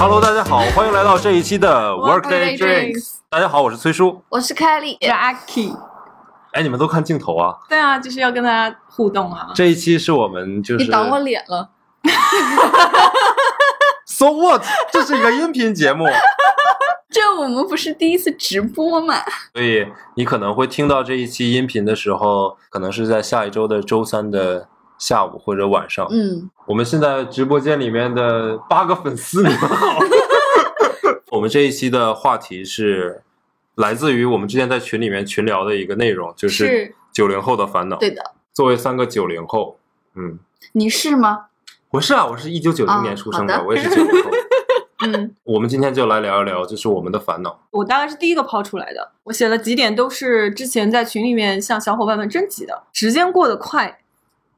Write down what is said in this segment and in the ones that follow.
Hello，大家好，欢迎来到这一期的 Workday Drinks。大家好，我是崔叔。我是凯莉，我是阿 K。哎，你们都看镜头啊！对啊，就是要跟大家互动啊。这一期是我们就是你挡我脸了。So what？这是一个音频节目，这我们不是第一次直播嘛？所以你可能会听到这一期音频的时候，可能是在下一周的周三的下午或者晚上。嗯，我们现在直播间里面的八个粉丝，你们好。我们这一期的话题是来自于我们之前在群里面群聊的一个内容，就是是九零后的烦恼。对的。作为三个九零后，嗯，你是吗？我是啊，我是一九九零年出生的，哦的我也是九零后。嗯，我们今天就来聊一聊，就是我们的烦恼。我大概是第一个抛出来的。我写了几点，都是之前在群里面向小伙伴们征集的。时间过得快，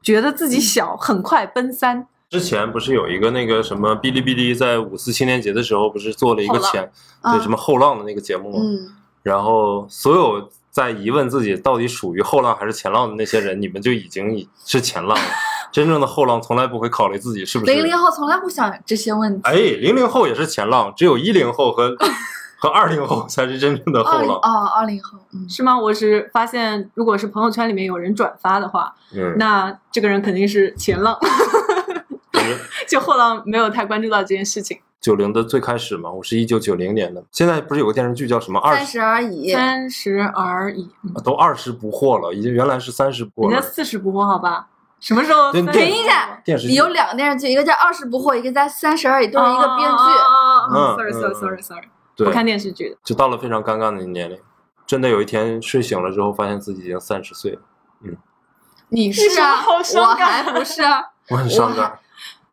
觉得自己小，很快奔三。之前不是有一个那个什么哔哩哔哩在五四青年节的时候，不是做了一个前啊对什么后浪的那个节目吗？嗯，然后所有在疑问自己到底属于后浪还是前浪的那些人，你们就已经是前浪了。真正的后浪从来不会考虑自己是不是零零后从来不想这些问题。哎，零零后也是前浪，只有一零后和 和二零后才是真正的后浪。二零哦，二零后，嗯，是吗？我是发现，如果是朋友圈里面有人转发的话，嗯，那这个人肯定是前浪，就后浪没有太关注到这件事情。九零的最开始嘛，我是一九九零年的。现在不是有个电视剧叫什么二十，而已。三十而已，嗯都二十不惑了，已经原来是三十不惑了。人家四十不惑，好吧？什么时候30对对停一下，电视剧有两个电视剧，一个叫《二十不惑》，一个叫《三十而已》，都是一个编剧。嗯 Sorry, 嗯 sorry, 嗯 sorry, sorry。对我，看电视剧的。就到了非常尴尬的年龄。真的有一天睡醒了之后，发现自己已经三十岁了，嗯你是啊，我感还不是啊。我很伤感。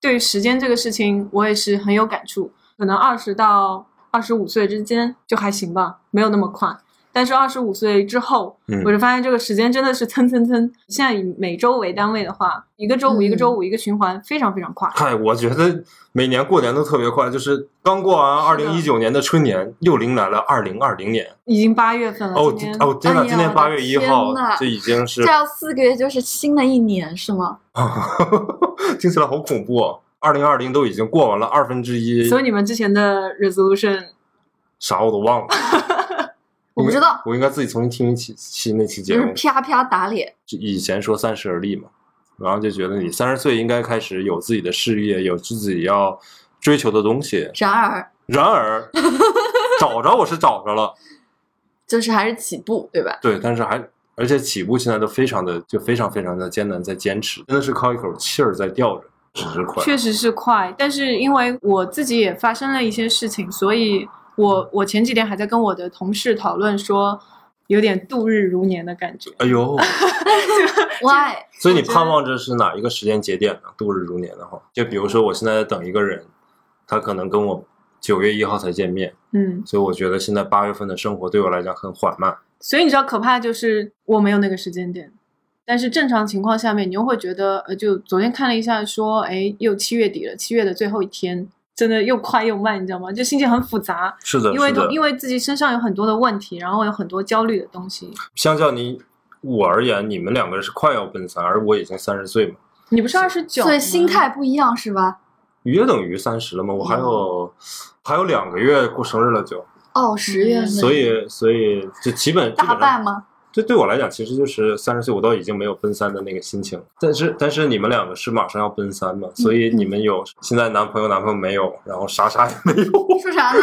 对于时间这个事情，我也是很有感触。可能二十到二十五岁之间就还行吧，没有那么快。但是二十五岁之后，嗯我就发现这个时间真的是蹭蹭蹭。现在以每周为单位的话，一个周五嗯一个周五一个循环，非常非常快。嗨，我觉得每年过年都特别快，就是刚过完二零一九年的春年，又迎来了二零二零年。已经八月份了，哦哦，真的，今天八月一号这已经是这，要四个月就是新的一年是吗？听起来好恐怖哦。二零二零都已经过完了二分之一，所以你们之前的 resolution 啥我都忘了。我不知道，我应该自己重新听一期期那期节就是目。啪啪打脸。以前说三十而立嘛，然后就觉得你三十岁应该开始有自己的事业，有自己要追求的东西。然而，然而，找着我是找着了，就是还是起步，对吧？对，但是还而且起步现在都非常的就非常非常的艰难，在坚持，真的是靠一口气儿在吊着，只是快。确实是快，但是因为我自己也发生了一些事情，所以我我前几天还在跟我的同事讨论说，有点度日如年的感觉。哎呦，Why？所以你盼望着是哪一个时间节点呢？度日如年的话，就比如说我现在在等一个人，他可能跟我九月一号才见面，嗯，所以我觉得现在八月份的生活对我来讲很缓慢。所以你知道可怕就是我没有那个时间点，但是正常情况下面，你又会觉得，呃，就昨天看了一下，说，哎，又七月底了，七月的最后一天，真的又快又慢，你知道吗？就心情很复杂，是的，因为是的，因为自己身上有很多的问题，然后有很多焦虑的东西。相较你我而言，你们两个人是快要奔三，而我已经三十岁嘛，你不是二十九，所以心态不一样是吧？约等于三十了吗，我还有、还有两个月过生日了就，哦，十月份，所以所以就基本大，半吗？这对我来讲其实就是三十岁，我都已经没有奔三的那个心情。但是但是你们两个是马上要奔三嘛，所以你们有现在男朋友男朋友没有，然后啥啥也没有，说啥呢？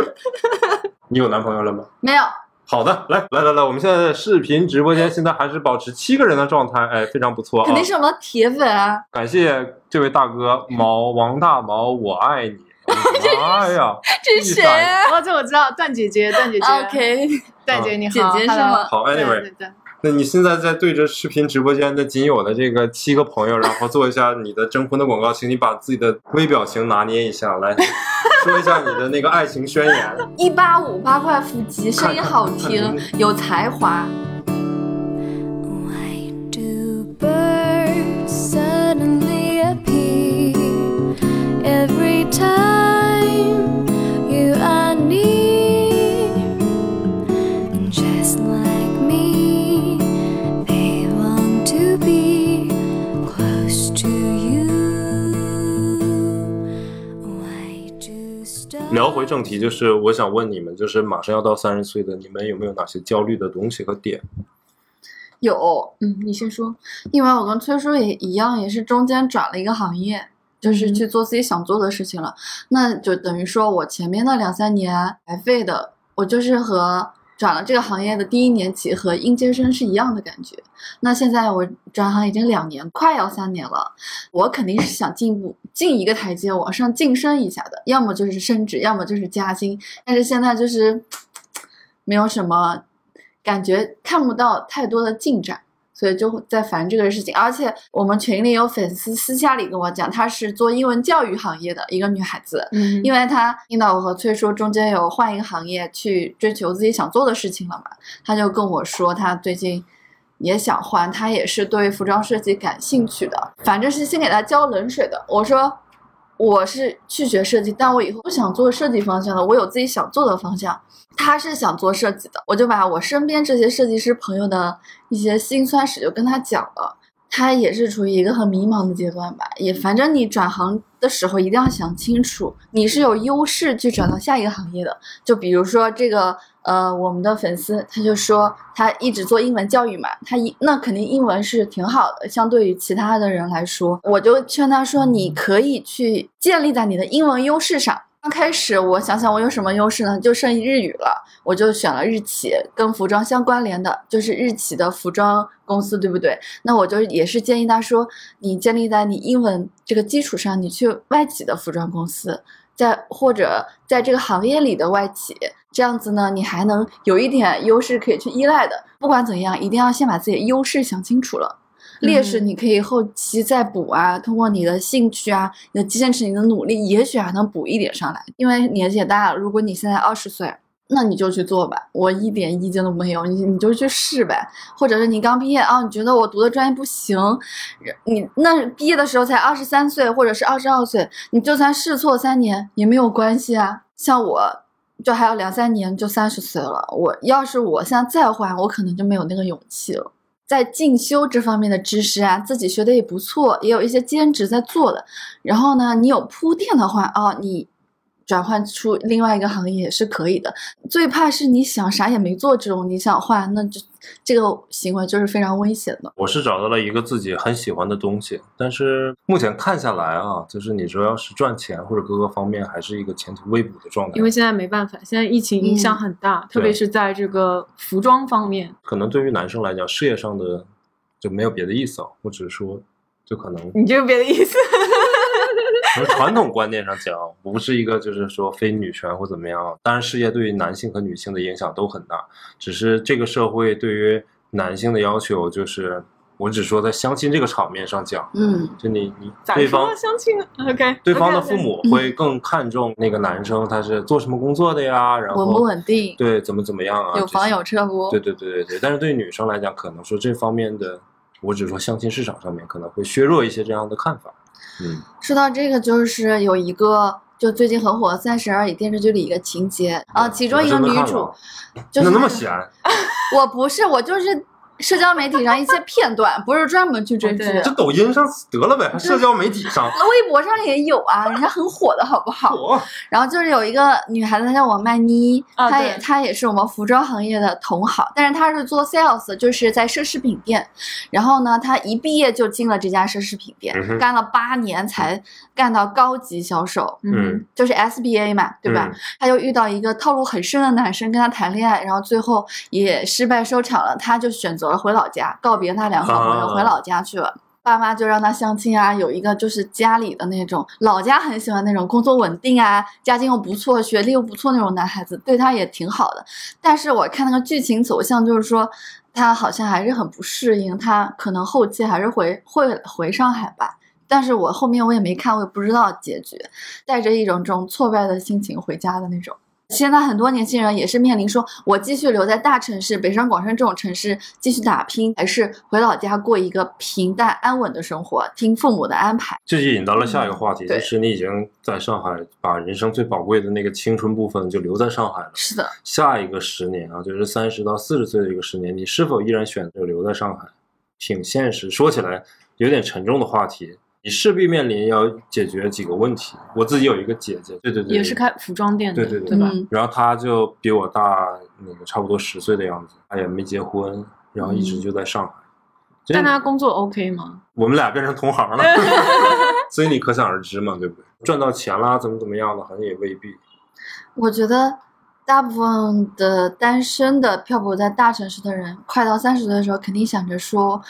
你有男朋友了吗？没有，好的，来来来来，我们现在的视频直播间现在还是保持七个人的状态，哎，非常不错啊！肯定是我们铁粉啊！感谢这位大哥毛王大毛，我爱你！妈呀，这是谁啊哦，这我知道，段姐姐，段姐姐？OK，段姐你好，姐姐是吗好，anyway，对对那你现在在对着视频直播间的仅有的这个七个朋友，然后做一下你的征婚的广告，请你把自己的微表情拿捏一下，来 说一下你的那个爱情宣言。一八五八块腹肌，声音好听，有才华。Why do birds suddenly appear every time 聊回正题，就是我想问你们，就是马上要到三十岁的你们有没有哪些焦虑的东西和点？有，嗯，你先说。因为我跟崔叔也一样，也是中间转了一个行业，就是去做自己想做的事情了。那就等于说我前面的两三年白费的，我就是和转了这个行业的第一年起和应届生是一样的感觉。那现在我转行已经两年，快要三年了，我肯定是想进步，进一个台阶往上晋升一下的，要么就是升职，要么就是加薪。但是现在就是 没有什么感觉，看不到太多的进展。所以就在烦这个事情，而且我们群里有粉丝私下里跟我讲，她是做英文教育行业的一个女孩子，嗯因为她听到我和崔说中间有换一个行业去追求自己想做的事情了嘛，她就跟我说她最近也想换，她也是对服装设计感兴趣的，反正是先给她浇冷水的。我说我是去学设计，但我以后不想做设计方向的，我有自己想做的方向。他是想做设计的，我就把我身边这些设计师朋友的一些辛酸史就跟他讲了。他也是处于一个很迷茫的阶段吧，也反正你转行的时候一定要想清楚，你是有优势去转到下一个行业的。就比如说这个呃，我们的粉丝他就说他一直做英文教育嘛，他一那肯定英文是挺好的，相对于其他的人来说，我就劝他说，你可以去建立在你的英文优势上。刚开始我想想我有什么优势呢？就剩日语了，我就选了日企，跟服装相关联的，就是日企的服装公司，对不对？那我就也是建议他说，你建立在你英文这个基础上，你去外企的服装公司，在或者在这个行业里的外企，这样子呢，你还能有一点优势可以去依赖的。不管怎样，一定要先把自己的优势想清楚了。劣势嗯你可以后期再补啊，通过你的兴趣啊，你的坚持、你的努力，也许还能补一点上来。因为年纪也大了，如果你现在二十岁，那你就去做吧，我一点意见都没有，你你就去试呗。或者是你刚毕业啊，你觉得我读的专业不行，你那毕业的时候才二十三岁或者是二十二岁，你就算试错三年也没有关系啊。像我。就还有两三年就三十岁了，我要是我现在再换，我可能就没有那个勇气了。在进修这方面的知识啊，自己学的也不错，也有一些兼职在做的。然后呢，你有铺垫的话，啊，你转换出另外一个行业也是可以的。最怕是你想啥也没做这种，你想换，那就这个行为就是非常危险的。我是找到了一个自己很喜欢的东西，但是目前看下来啊，就是你说要是赚钱或者各个方面，还是一个前途未卜的状态。因为现在没办法，现在疫情影响很大，特别是在这个服装方面。可能对于男生来讲，事业上的就没有别的意思啊，我只是说，就可能你这个别的意思？从传统观念上讲，不是一个就是说非女权或怎么样。当然，事业对于男性和女性的影响都很大，只是这个社会对于男性的要求就是，我只说在相亲这个场面上讲，嗯，就你你咋对方说相亲？OK，对方的父母会更看重那个男生他是做什么工作的呀，然后稳不稳定，对怎么怎么样啊，有房有车不？对对对对对，但是对女生来讲，可能说这方面的，我只说相亲市场上面可能会削弱一些这样的看法。嗯，说到这个，就是有一个就最近很火的《三十而已》电视剧里一个情节。啊，其中一个女主就是那那么闲，我不是，我就是社交媒体上一些片段，不是专门去追剧。对这抖音上得了呗，还社交媒体上，微博上也有啊，人家很火的好不好？我然后就是有一个女孩子，她叫王曼妮，啊她也她也是我们服装行业的同行，但是她是做 sales，就是在奢侈品店。然后呢，她一毕业就进了这家奢侈品店，嗯干了八年才干到高级销售，嗯，就是 SBA 嘛，对吧？嗯她又遇到一个套路很深的男生跟她谈恋爱，然后最后也失败收场了，她就选择了回老家，告别他两个好朋友，啊回老家去了。爸妈就让他相亲啊，有一个就是家里的那种老家很喜欢那种工作稳定啊，家境又不错，学历又不错那种男孩子，对他也挺好的。但是我看那个剧情走向，就是说他好像还是很不适应，他可能后期还是回会回上海吧。但是我后面我也没看，我也不知道结局，带着一种这种挫败的心情回家的那种。现在很多年轻人也是面临说，我继续留在大城市，北上广深这种城市继续打拼，还是回老家过一个平淡安稳的生活，听父母的安排。这就引到了下一个话题，对就是你已经在上海把人生最宝贵的那个青春部分就留在上海了。是的，下一个十年啊，就是三十到四十岁的一个十年，你是否依然选择留在上海？挺现实，说起来有点沉重的话题，你势必面临要解决几个问题。我自己有一个姐姐，对对对，也是开服装店的，对对对吧？嗯然后她就比我大那个差不多十岁的样子，她也没结婚，然后一直就在上海。但她工作 OK 吗？我们俩变成同行了，所以你可想而知嘛，对不对？赚到钱啦，怎么怎么样的，好像也未必。我觉得大部分的单身的漂泊在大城市的人，快到三十岁的时候，肯定想着说，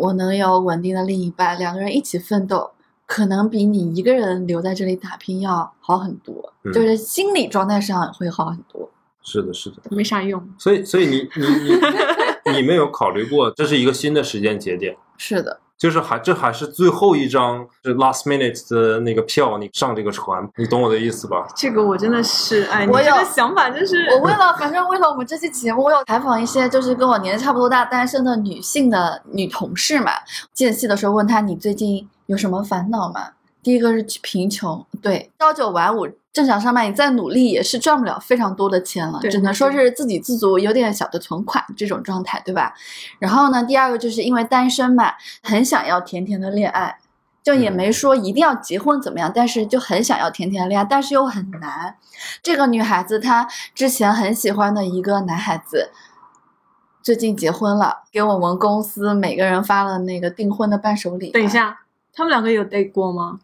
我能有稳定的另一半，两个人一起奋斗，可能比你一个人留在这里打拼要好很多，嗯就是心理状态上会好很多。是的，是的。没啥用。所以，所以你你你 你没有考虑过，这是一个新的时间节点，是的，就是还这还是最后一张是 last minute 的那个票，你上这个船，你懂我的意思吧？这个我真的是，哎，你我有这个想法就是，我为了反正为了我们这期节目，我有采访一些就是跟我年纪差不多大单身的女性的女同事嘛。间隙的时候问她你最近有什么烦恼吗？第一个是贫穷，对，朝九晚五正常上班，你再努力也是赚不了非常多的钱了，对只能说是自给自足，有点小的存款这种状态，对吧？然后呢，第二个就是因为单身嘛，很想要甜甜的恋爱。就也嗯没说一定要结婚怎么样，但是就很想要甜甜的恋爱，但是又很难。这个女孩子她之前很喜欢的一个男孩子，最近结婚了，给我们公司每个人发了那个订婚的伴手礼。等一，下，他们两个有 date 过吗？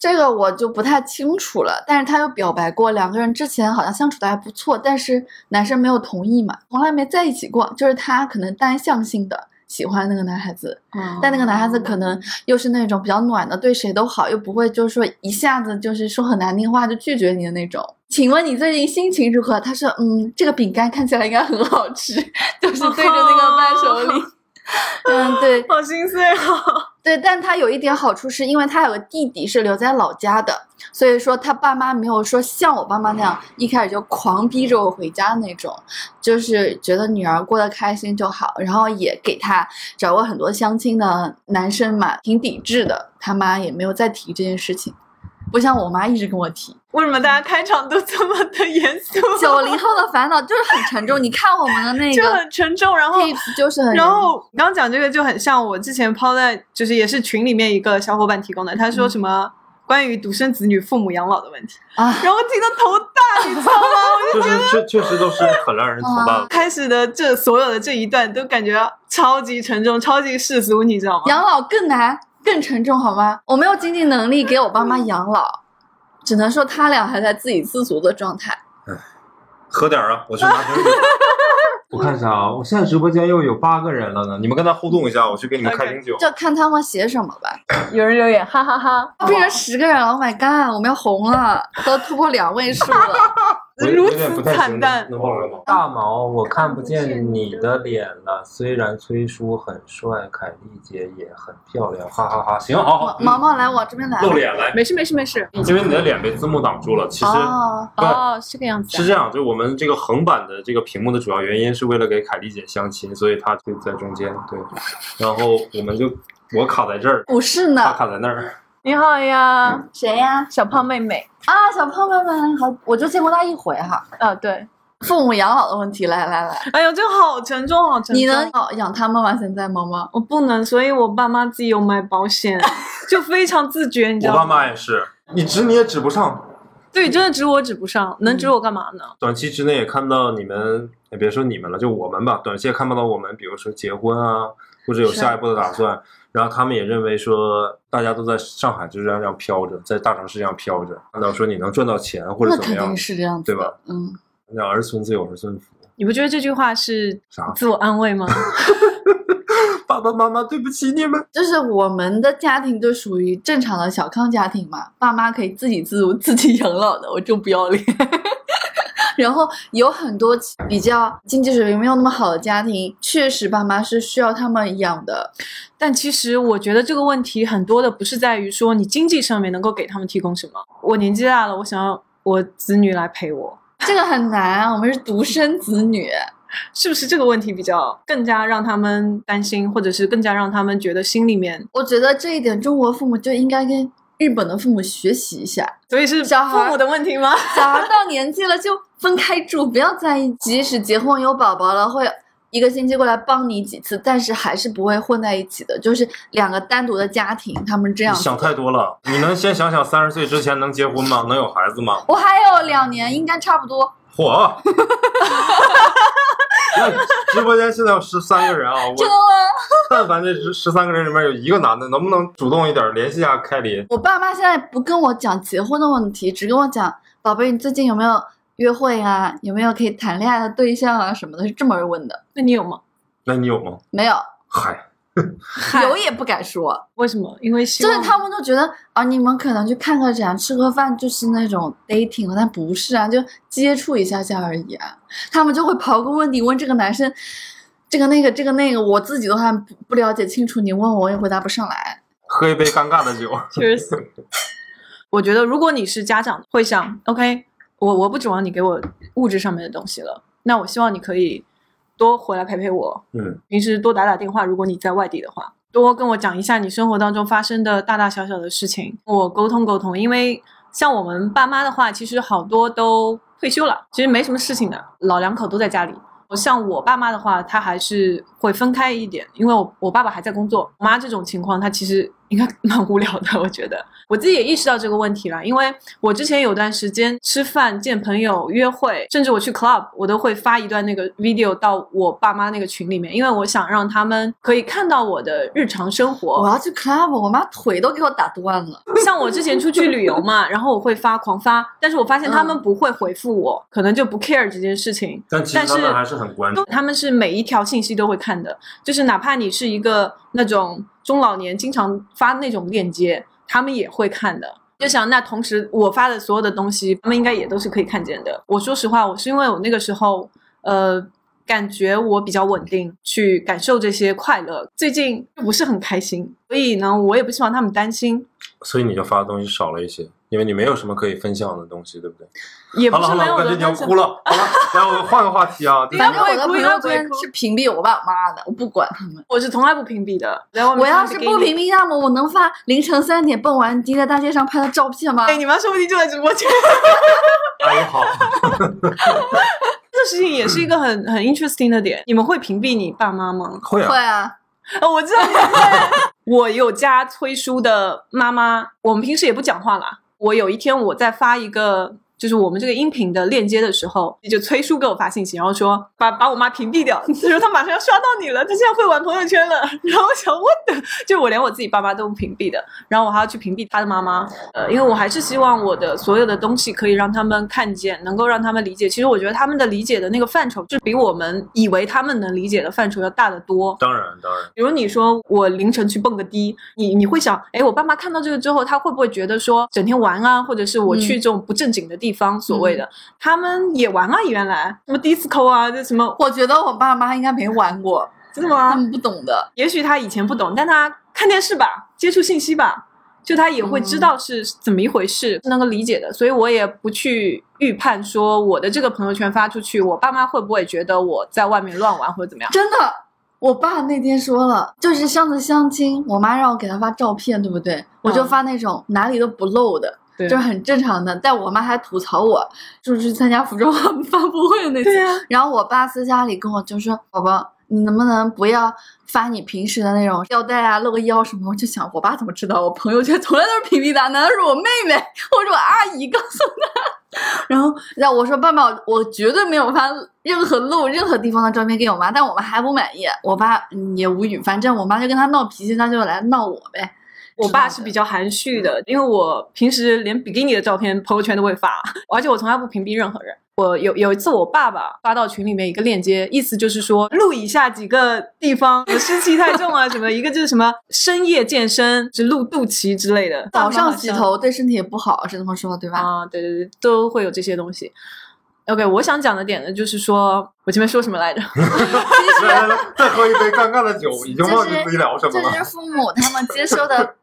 这个我就不太清楚了。但是他有表白过，两个人之前好像相处的还不错，但是男生没有同意嘛，从来没在一起过。就是他可能单向性的喜欢那个男孩子，但那个男孩子可能又是那种比较暖的，对谁都好，又不会就是说一下子就是说很难听话就拒绝你的那种。请问你最近心情如何？他说，嗯，这个饼干看起来应该很好吃，就是对着那个伴手礼。嗯，对 好心碎哦！对，但他有一点好处，是因为他有个弟弟是留在老家的，所以说他爸妈没有说像我爸妈那样一开始就狂逼着我回家那种，就是觉得女儿过得开心就好，然后也给他找过很多相亲的男生嘛，挺抵制的，他妈也没有再提这件事情，不像我妈一直跟我提。为什么大家开场都这么的严肃？九零后的烦恼就是很沉重，你看我们的那个就很沉重，然后就是很，然后刚刚讲这个就很像我之前抛在，就是也是群里面一个小伙伴提供的，他说什么关于独生子女父母养老的问题，啊，然后我听得头大，你知道吗？我就就是确确实都是很让人头大的。开始的这所有的这一段都感觉超级沉重，超级世俗，你知道吗？养老更难、更沉重，好吗？我没有经济能力给我爸妈养老，只能说他俩还在自给自足的状态。喝点啊，我去拿瓶酒。我看一下啊，我现在直播间又有八个人了呢，你们跟他互动一下，我去给你们开瓶酒。就看他们写什么吧。有人留言，哈哈哈变成十个人了，Oh my god！我们要红了，都突破两位数了。我有如有点不太行此惨淡。大毛，我看不见你的脸了。虽然崔叔很帅，凯丽姐也很漂亮，哈哈哈行，好好，毛毛来，我这边来。露脸来，没事没事没事。因为你的脸被字幕挡住了。其实哦，是哦，是这个样子、啊。是这样，就我们这个横版的这个屏幕的主要原因是为了给凯丽姐相亲，所以她就在中间，对，然后我们就我卡在这儿，不是她呢，卡在那儿。你好呀，谁呀？小胖妹妹。啊，小胖妹妹，好，我就见过她一回哈。啊，对。父母养老的问题，来来来，哎呦，这个好沉重，好沉重。你能养养他们吗？现在妈妈？我不能，所以我爸妈自己有买保险，就非常自觉，你知道吗我爸？妈也是，你指你也指不上，对，真的指我指不上，能指我干嘛呢？短期之内也看不到你们，也别说你们了，就我们吧，短期也看不到我们，比如说结婚啊，或者有下一步的打算。然后他们也认为说，大家都在上海就这样这样飘着，在大城市这样飘着，看到说你能赚到钱或者怎么样那肯定，是这样子，对吧？嗯，那儿孙自有儿孙福。你不觉得这句话是啥自我安慰吗？爸爸妈妈，对不起你们。就是我们的家庭就属于正常的小康家庭嘛，爸妈可以自给自足、自己养老的，我就不要脸。然后有很多比较经济水平没有那么好的家庭，确实爸妈是需要他们养的。但其实我觉得这个问题很多的不是在于说你经济上面能够给他们提供什么。我年纪大了，我想要我子女来陪我，这个很难啊，我们是独生子女，是不是这个问题比较更加让他们担心，或者是更加让他们觉得心里面，我觉得这一点中国父母就应该跟日本的父母学习一下。所以是小孩父母的问题吗？小孩到年纪了就分开住，不要在意，即使结婚有宝宝了，会一个星期过来帮你几次，但是还是不会混在一起的，就是两个单独的家庭，他们这样你想太多了。你能先想想三十岁之前能结婚吗？能有孩子吗？我还有两年，应该差不多。嚯！那直播间现在有十三个人啊，我真的吗？但凡这十十三个人里面有一个男的，能不能主动一点联系一下凯里？我爸妈现在不跟我讲结婚的问题，只跟我讲，宝贝，你最近有没有约会啊？有没有可以谈恋爱的对象啊？什么的，是这么问的。那你有吗？那你有吗？没有，嗨，有也不敢说，为什么？因为希望就是他们都觉得啊，你们可能去看个展、吃个饭，就是那种 dating 了，但不是啊，就接触一下下而已啊。他们就会刨根问底，问这个男生，这个那个这个那个，我自己都还不不了解清楚，你问我我也回答不上来。喝一杯尴尬的酒。确实，我觉得如果你是家长，会想，OK，我我不指望你给我物质上面的东西了，那我希望你可以多回来陪陪我，嗯，平时多打打电话，如果你在外地的话，多跟我讲一下你生活当中发生的大大小小的事情，我沟通沟通。因为像我们爸妈的话，其实好多都退休了，其实没什么事情的，老两口都在家里。我像我爸妈的话，他还是会分开一点，因为我我爸爸还在工作，我妈这种情况，他其实应该蛮无聊的，我觉得。我自己也意识到这个问题了，因为我之前有段时间吃饭、见朋友、约会，甚至我去 club，我都会发一段那个 video 到我爸妈那个群里面，因为我想让他们可以看到我的日常生活。我要去 club，我妈腿都给我打断了。像我之前出去旅游嘛，然后我会发狂发，但是我发现他们不会回复我，可能就不 care 这件事情。但其实他们还是很关注。他们是每一条信息都会看的，就是哪怕你是一个那种中老年经常发那种链接，他们也会看的。就想那同时我发的所有的东西，他们应该也都是可以看见的。我说实话，我是因为我那个时候呃感觉我比较稳定，去感受这些快乐。最近不是很开心，所以呢，我也不希望他们担心，所以你就发的东西少了一些，因为你没有什么可以分享的东西，对不对？也不好了好了，是没有我感觉你要哭了。好了，来我换个话题啊。反正我的朋友圈是屏蔽我爸我妈的，我不管他们。我是从来不屏蔽的。我要是不屏蔽他们，我能发凌晨三点蹦完迪在大街上拍的照片吗？哎，你妈说不定就在直播间。阿姨好，这个事情也是一个很很 interesting 的点。你们会屏蔽你爸妈吗？会啊，会啊，哦，我知道你会。我有加崔叔的妈妈，我们平时也不讲话啦。我有一天我在发一个。就是我们这个音频的链接的时候，就崔叔给我发信息，然后说把把我妈屏蔽掉。他 说他马上要刷到你了，他现在会玩朋友圈了。然后我想问的，就我连我自己爸妈都不屏蔽的，然后我还要去屏蔽他的妈妈。呃，因为我还是希望我的所有的东西可以让他们看见，能够让他们理解。其实我觉得他们的理解的那个范畴，就比我们以为他们能理解的范畴要大得多。当然当然，比如你说我凌晨去蹦个迪，你你会想，哎，我爸妈看到这个之后，他会不会觉得说整天玩啊，或者是我去这种不正经的地方，所谓的他们也玩啊，原来什么 disco 啊，这什么我觉得我爸妈应该没玩过，真的吗？他们不懂的。也许他以前不懂，但他看电视吧，接触信息吧，就他也会知道是怎么一回事，是能够理解的。所以我也不去预判说我的这个朋友圈发出去，我爸妈会不会觉得我在外面乱玩或者怎么样？真的，我爸那天说了，就是上次相亲，我妈让我给他发照片，对不对？我就发那种哪里都不露的。对就是很正常的，但我妈还吐槽我，就是去参加服装 发布会的那次。对啊然后我爸私下里跟我就说：“宝宝，你能不能不要发你平时的那种吊带啊、露个腰什么？”我就想，我爸怎么知道我朋友圈从来都是屏蔽的？难道是我妹妹或者我阿姨告诉他？然后，然后我说：“爸爸，我绝对没有发任何露任何地方的照片给我妈。”但我妈还不满意，我爸嗯也无语。反正我妈就跟他闹脾气，他就来闹我呗。我爸是比较含蓄的，因为我平时连比基尼的照片朋友圈都会发，而且我从来不屏蔽任何人。我有有一次，我爸爸发到群里面一个链接，意思就是说录以下几个地方我湿气太重啊什么，一个就是什么深夜健身，是露肚脐之类的，早上洗头对身体也不好，是这么说对吧？啊，对对对，都会有这些东西。OK，我想讲的点呢，就是说我前面说什么来着？来来来，再喝一杯尴尬的酒，已经忘记自己聊什么了。就是父母他们接收的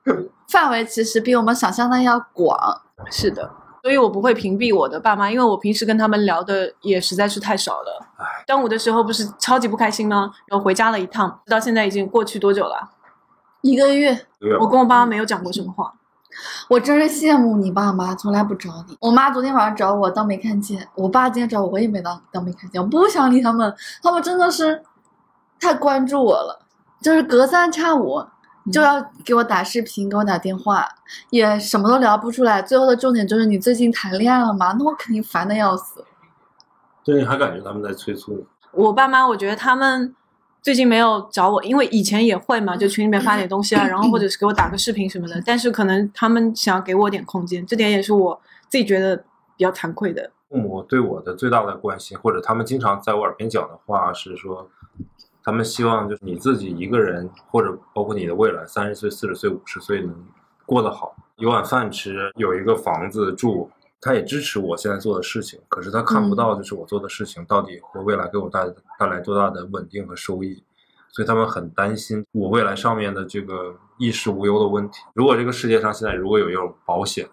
范围其实比我们想象的要广。是的，所以我不会屏蔽我的爸妈，因为我平时跟他们聊的也实在是太少了。端午的时候不是超级不开心吗？然后回家了一趟，到现在已经过去多久了？一个月，我跟我爸妈没有讲过什么话。我真是羡慕你爸妈，从来不找你。我妈昨天晚上找我，当没看见；我爸今天找我，我也没当当没看见。我不想理他们，他们真的是太关注我了，就是隔三差五就要给我打视频，给我打电话，也什么都聊不出来。最后的重点就是你最近谈恋爱了吗？那我肯定烦的要死。对，你还感觉他们在催促你？我爸妈，我觉得他们最近没有找我，因为以前也会嘛，就群里面发点东西啊，然后或者是给我打个视频什么的。但是可能他们想要给我点空间，这点也是我自己觉得比较惭愧的。父母对我的最大的关心，或者他们经常在我耳边讲的话是说，他们希望就是你自己一个人，或者包括你的未来，三十岁、四十岁、五十岁能过得好，有碗饭吃，有一个房子住。他也支持我现在做的事情，可是他看不到就是我做的事情到底会未来给我带带来多大的稳定和收益，所以他们很担心我未来上面的这个衣食无忧的问题。如果这个世界上现在如果有一种保险，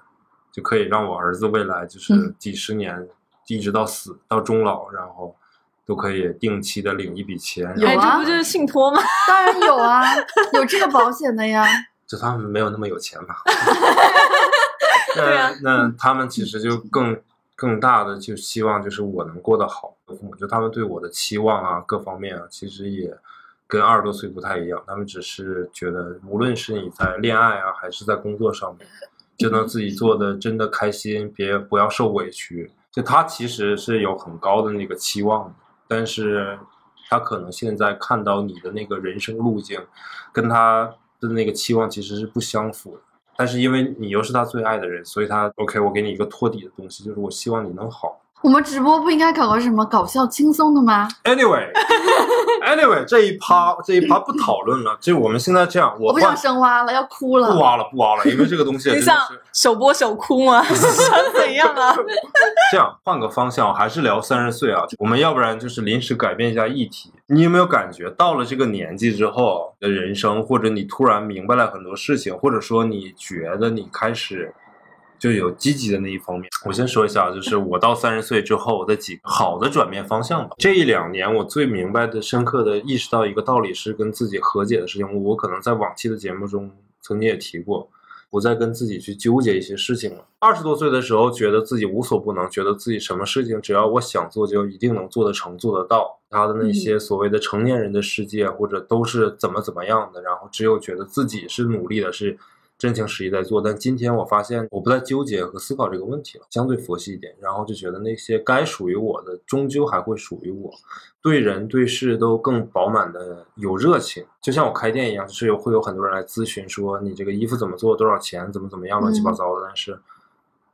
就可以让我儿子未来就是嗯几十年一直到死到终老，然后都可以定期的领一笔钱，有啊这不就是信托吗？当然有啊，有这个保险的呀。就他们没有那么有钱吧？那那他们其实就更更大的就希望就是我能过得好。父母就他们对我的期望啊，各方面啊，其实也跟二十多岁不太一样。他们只是觉得，无论是你在恋爱啊，还是在工作上面，就能自己做的真的开心，别不要受委屈。就他其实是有很高的那个期望，但是他可能现在看到你的那个人生路径，跟他的那个期望其实是不相符的。但是因为你又是他最爱的人，所以他 OK，我给你一个托底的东西，就是我希望你能好。我们直播不应该搞个什么搞笑轻松的吗？Anyway，Anyway，这一趴这一趴不讨论了，就我们现在这样，我我不想深挖了，要哭了。不挖了不挖了，因为这个东西你想是手播手哭吗？想怎样啊？这样，换个方向，还是聊三十岁啊。我们要不然就是临时改变一下议题。你有没有感觉到了这个年纪之后的人生，或者你突然明白了很多事情，或者说你觉得你开始就有积极的那一方面？我先说一下，就是我到三十岁之后的几个好的转变方向吧。这一两年，我最明白的、深刻的意识到一个道理是跟自己和解的事情。我可能在往期的节目中曾经也提过。不再跟自己去纠结一些事情了。二十多岁的时候，觉得自己无所不能，觉得自己什么事情只要我想做，就一定能做得成、做得到。他的那些所谓的成年人的世界，或者都是怎么怎么样的，然后只有觉得自己是努力的，是真情实意在做。但今天我发现，我不再纠结和思考这个问题了，相对佛系一点，然后就觉得那些该属于我的，终究还会属于我。对人对事都更饱满的有热情，就像我开店一样，就是有会有很多人来咨询说你这个衣服怎么做，多少钱，怎么怎么样，乱七八糟的。但是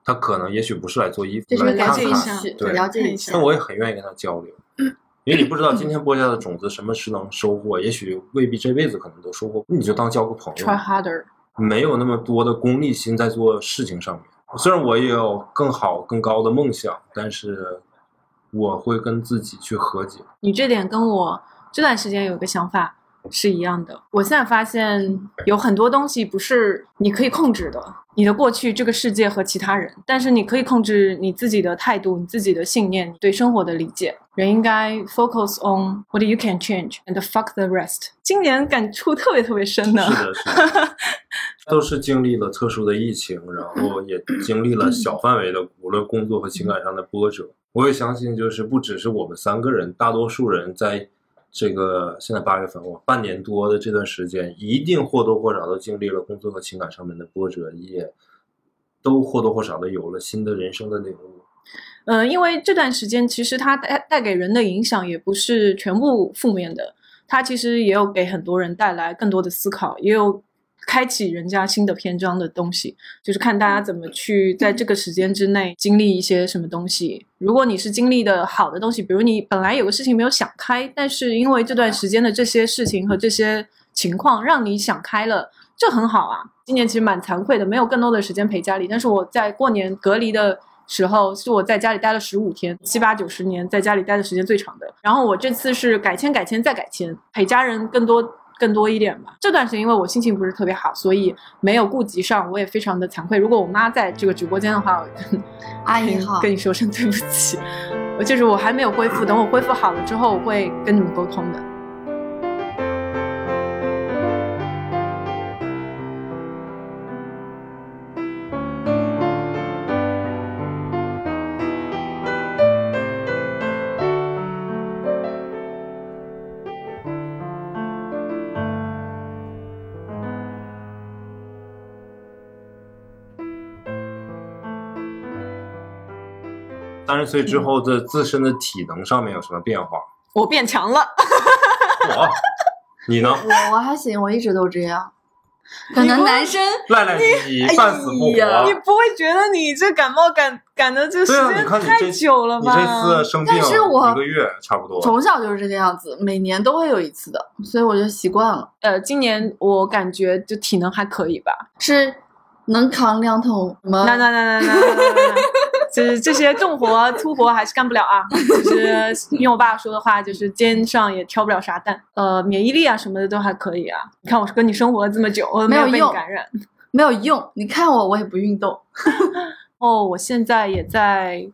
他可能也许不是来做衣服，就是个来看了解一下，对，了解一下那。我也很愿意跟他交流，嗯因为你不知道今天播下的种子什么时能收获，也许未必这辈子可能都收获，你就当交个朋友 Try。harder。没有那么多的功利心在做事情上面。虽然我也有更好、更高的梦想，但是我会跟自己去和解。你这点跟我这段时间有一个想法是一样的。我现在发现有很多东西不是你可以控制的，你的过去、这个世界和其他人，但是你可以控制你自己的态度、你自己的信念、对生活的理解。人应该 focus on what you can change and fuck the rest。今年感触特别特别深呢。是的，是的，都是经历了特殊的疫情，然后也经历了小范围的无论工作和情感上的波折。我也相信，就是不只是我们三个人，大多数人在这个现在八月份，我，半年多的这段时间，一定或多或少都经历了工作和情感上面的波折，也都或多或少的有了新的人生的领悟。呃，因为这段时间其实它带带给人的影响也不是全部负面的，它其实也有给很多人带来更多的思考，也有开启人家新的篇章的东西，就是看大家怎么去在这个时间之内经历一些什么东西。如果你是经历的好的东西，比如你本来有个事情没有想开，但是因为这段时间的这些事情和这些情况让你想开了，这很好啊。今年其实蛮惭愧的，没有更多的时间陪家里，但是我在过年隔离的。时候是我在家里待了十五天，七八九十年在家里待的时间最长的。然后我这次是改签、改签再改签，陪家人更多更多一点吧。这段时间因为我心情不是特别好，所以没有顾及上，我也非常的惭愧。如果我妈在这个直播间的话，我跟跟 阿姨好，跟你说声对不起。我就是我还没有恢复，等我恢复好了之后，我会跟你们沟通的。十岁之后的自身的体能上面有什么变化？我变强了，我，你呢？我我还行，我一直都这样。可能男生赖赖唧唧，半死不哎呀你。不会觉得你这感冒感感的这时间太这你久了吧？这次生病但是我一个月差不多。从小就是这个样子，每年都会有一次的，所以我就习惯了。呃，今年我感觉就体能还可以吧。是能扛两桶什么？那那那那那那那，就是这些重活粗活还是干不了啊。就是用我爸说的话，就是肩上也挑不了啥担。呃，免疫力啊什么的都还可以啊。你看我跟你生活了这么久，我没有被你感染。没有用。你看我，我也不运动。哦，我现在也在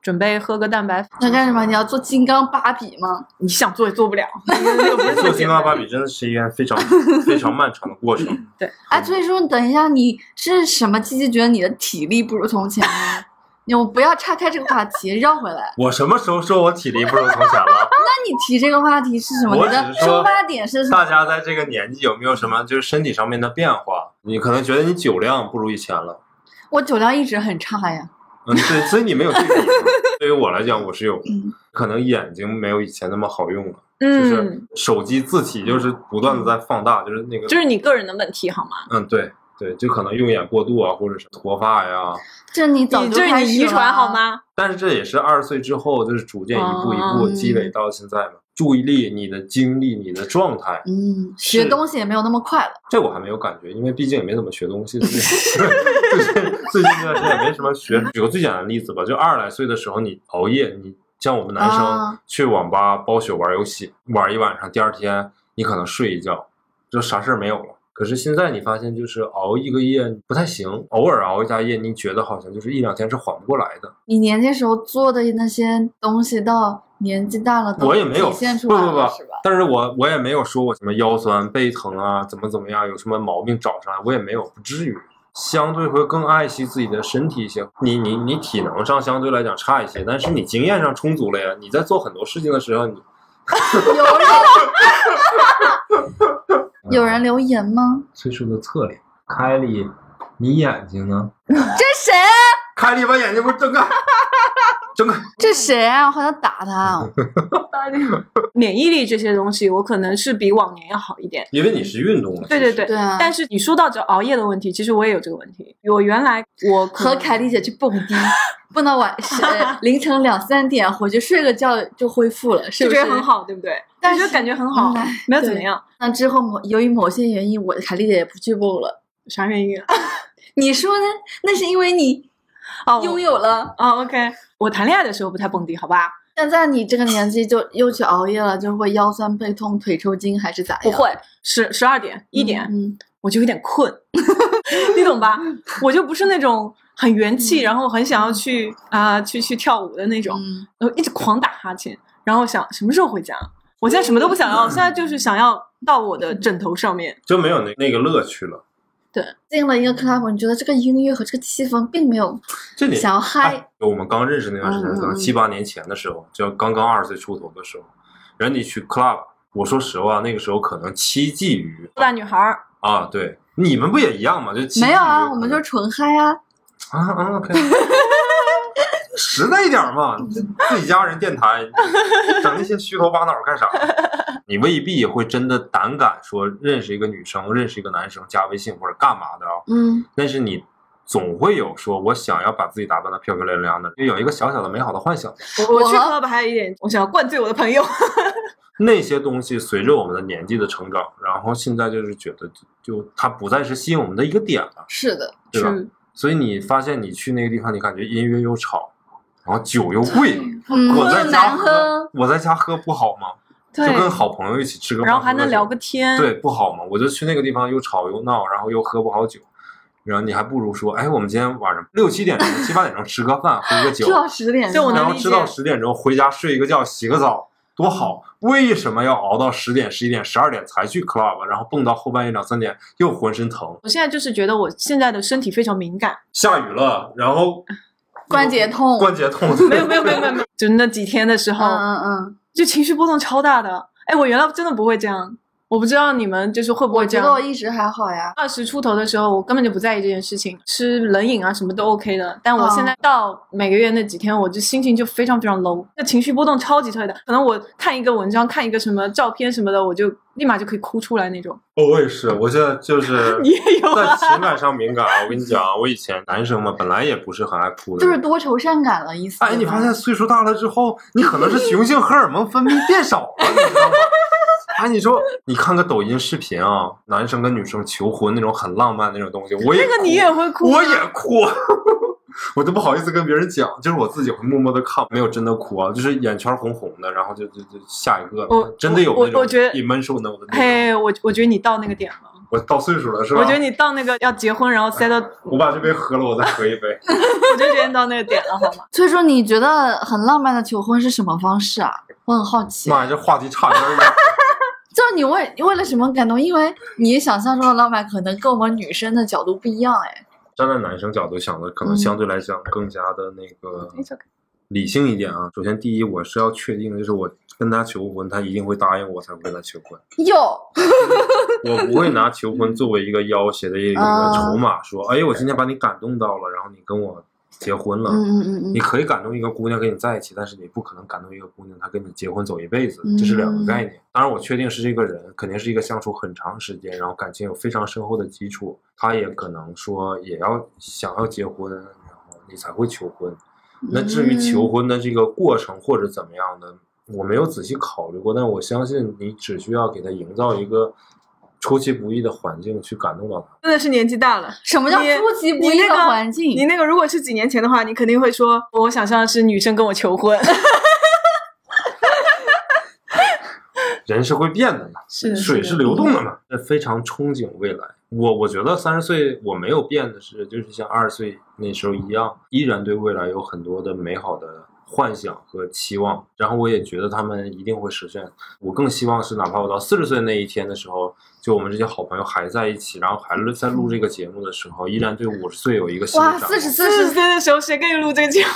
准备喝个蛋白。粉，想干什么？你要做金刚芭比吗？你想做也做不了，做金刚芭比真的是一件非常非常漫长的过程。对哎，所以说，等一下，你是什么契机觉得你的体力不如从前呢？你我不要岔开这个话题，绕回来。我什么时候说我体力不如从前了？那你提这个话题是什么？我的只是说出发点是什么？大家在这个年纪有没有什么就是身体上面的变化？你可能觉得你酒量不如以前了，我酒量一直很差呀。嗯，对，所以你没有对比。对于我来讲，我是有，嗯，可能眼睛没有以前那么好用了，就是嗯，手机字体就是不断的在放大，就是那个，就是你个人的问题好吗？嗯，对对，就可能用眼过度啊，或者是脱发呀。这你早你这是就开始你遗传好？吗？但是这也是二十岁之后，就是逐渐一步一步哦积累到现在嘛。注意力、你的精力、你的状态，嗯，学东西也没有那么快了。这我还没有感觉，因为毕竟也没怎么学东西。最近最近最近这段时间也没什么学。举个最简单的例子吧，就二十来岁的时候，你熬夜，你像我们男生啊去网吧包宿玩游戏，玩一晚上，第二天你可能睡一觉，就啥事儿没有了。可是现在你发现，就是熬一个夜不太行，偶尔熬一下夜，你觉得好像就是一两天是缓不过来的。你年轻时候做的那些东西，到年纪大了都我也没有体现出不不不？但是我我也没有说我什么腰酸背疼啊，怎么怎么样，有什么毛病找上来，我也没有，不至于。相对会更爱惜自己的身体一些。你你你体能上相对来讲差一些，但是你经验上充足了呀。你在做很多事情的时候，你 有人 有人留言吗？崔叔的侧脸，凯里，你眼睛呢？这谁？凯里把眼睛不是睁开，睁开。这谁啊？我好想打他。免疫力这些东西，我可能是比往年要好一点。因为你是运动了。对对对，对啊但是你说到这熬夜的问题，其实我也有这个问题。我原来我和凯丽姐去蹦迪，蹦到晚是呃凌晨两三点，回去睡个觉就恢复了，是不是？觉得很。好，对不对？但是就感觉很好没有怎么样。那之后某由于某些原因，我凯丽姐也不去蹦了。啥原因啊？你说呢？那是因为你哦，拥有了。哦，OK，我谈恋爱的时候不太蹦迪，好吧？现在你这个年纪就又去熬夜了，就会腰酸背痛、腿抽筋还是咋样？不会，十十二点一点，嗯，我就有点困，你懂吧？我就不是那种很元气，然后很想要去啊、去去跳舞的那种，嗯然后一直狂打哈欠，然后想什么时候回家？我现在什么都不想要，现在就是想要到我的枕头上面。就没有那那个乐趣了。进了一个 club，你觉得这个音乐和这个气氛并没有这里想要嗨哎我们刚认识那段时间，可能七八年前的时候，就刚刚二十岁出头的时候，人你去 club，我说实话，那个时候可能期冀于大女孩儿，啊，对，你们不也一样吗？就没有啊，我们就纯嗨啊。啊啊，OK，实在一点嘛，这 自己家人电台，整那些虚头巴脑干啥？你未必会真的胆敢说认识一个女生，认识一个男生加微信或者干嘛的啊，嗯，但是你总会有说我想要把自己打扮的漂漂亮亮的，就有一个小小的美好的幻想。我我去我 club 还有一点，我想要灌醉我的朋友。那些东西随着我们的年纪的成长，然后现在就是觉得就就它不再是吸引我们的一个点了，是的，对吧？所以你发现你去那个地方，你感觉音乐又吵，然后酒又贵，嗯，我在家难喝。我在家喝不好吗？就，跟好朋友一起吃个饭，然后还能聊个个天。对，不好吗？我就去那个地方又吵又闹，然后又喝不好酒，然后你还不如说，哎，我们今天晚上六七点钟、七八点钟吃个饭，喝个酒吃，到十点然后吃到十点钟回家睡一个觉，洗个澡，多好！为什么要熬到十点、十一点、十二点才去 club，然后蹦到后半夜两三点又浑身疼？我现在就是觉得我现在的身体非常敏感，下雨了，然后关节痛。关节痛，没有没有没有没有没有，就那几天的时候，嗯嗯嗯，就情绪波动超大的。哎，我原来真的不会这样，我不知道你们就是会不会这样。我觉得我一直还好呀。二十出头的时候，我根本就不在意这件事情，吃冷饮啊什么都 OK 的。但我哦现在到每个月那几天，我就心情就非常非常 low，那情绪波动超级特别大。可能我看一个文章、看一个什么照片什么的，我就立马就可以哭出来那种。哦，我也是，我现在就是 你也有在啊？情感上敏感啊。我跟你讲啊，我以前男生嘛，本来也不是很爱哭的，就是多愁善感了，意思。哎，你发现岁数大了之后，你可能是雄性荷尔蒙分泌变少了，你知道吗？哎，你说，你看个抖音视频啊，男生跟女生求婚那种很浪漫那种东西，我也那个你哭也会哭我也哭，我都不好意思跟别人讲，就是我自己会默默的看，没有真的哭啊，就是眼圈红红的，然后就就就下一个我了，真的有我那种我觉得 emotional 的那种。嘿，我我觉得你到那个点了。我到岁数了是吧？我觉得你到那个要结婚，然后塞到，我把这杯喝了，我再喝一杯。我就觉得你到那个点了，好吗？所以说，你觉得很浪漫的求婚是什么方式啊？我很好奇。妈呀，这话题差点远。就是你为你为了什么感动？因为你想象中的浪漫可能跟我们女生的角度不一样，哎。站在男生角度想的，可能嗯相对来讲更加的那个理性一点啊。首先，第一，我是要确定，就是我跟他求婚，他一定会答应我才会跟他求婚。哟，我不会拿求婚作为一个要挟的一个啊筹码，说，哎，我今天把你感动到了，然后你跟我结婚了。嗯嗯嗯嗯，你可以感动一个姑娘跟你在一起，但是你不可能感动一个姑娘她跟你结婚走一辈子，这是两个概念。当然，我确定是这个人，肯定是一个相处很长时间，然后感情有非常深厚的基础，他也可能说也要想要结婚，然后你才会求婚。那至于求婚的这个过程或者怎么样的，我没有仔细考虑过，但我相信你只需要给他营造一个出其不意的环境去感动到他。真的是年纪大了。什么叫出其不意的你那个环境？你那个如果是几年前的话，你肯定会说，我想象是女生跟我求婚。人是会变的嘛，是的水是流动的嘛，那非常憧憬未来。我我觉得三十岁我没有变的是，就是像二十岁那时候一样，依然对未来有很多的美好的幻想和期望，然后我也觉得他们一定会实现。我更希望是，哪怕我到四十岁那一天的时候，就我们这些好朋友还在一起，然后还录在录这个节目的时候，依然对五十岁有一个哇。四十四四十十岁的时候，谁跟你录这个节目？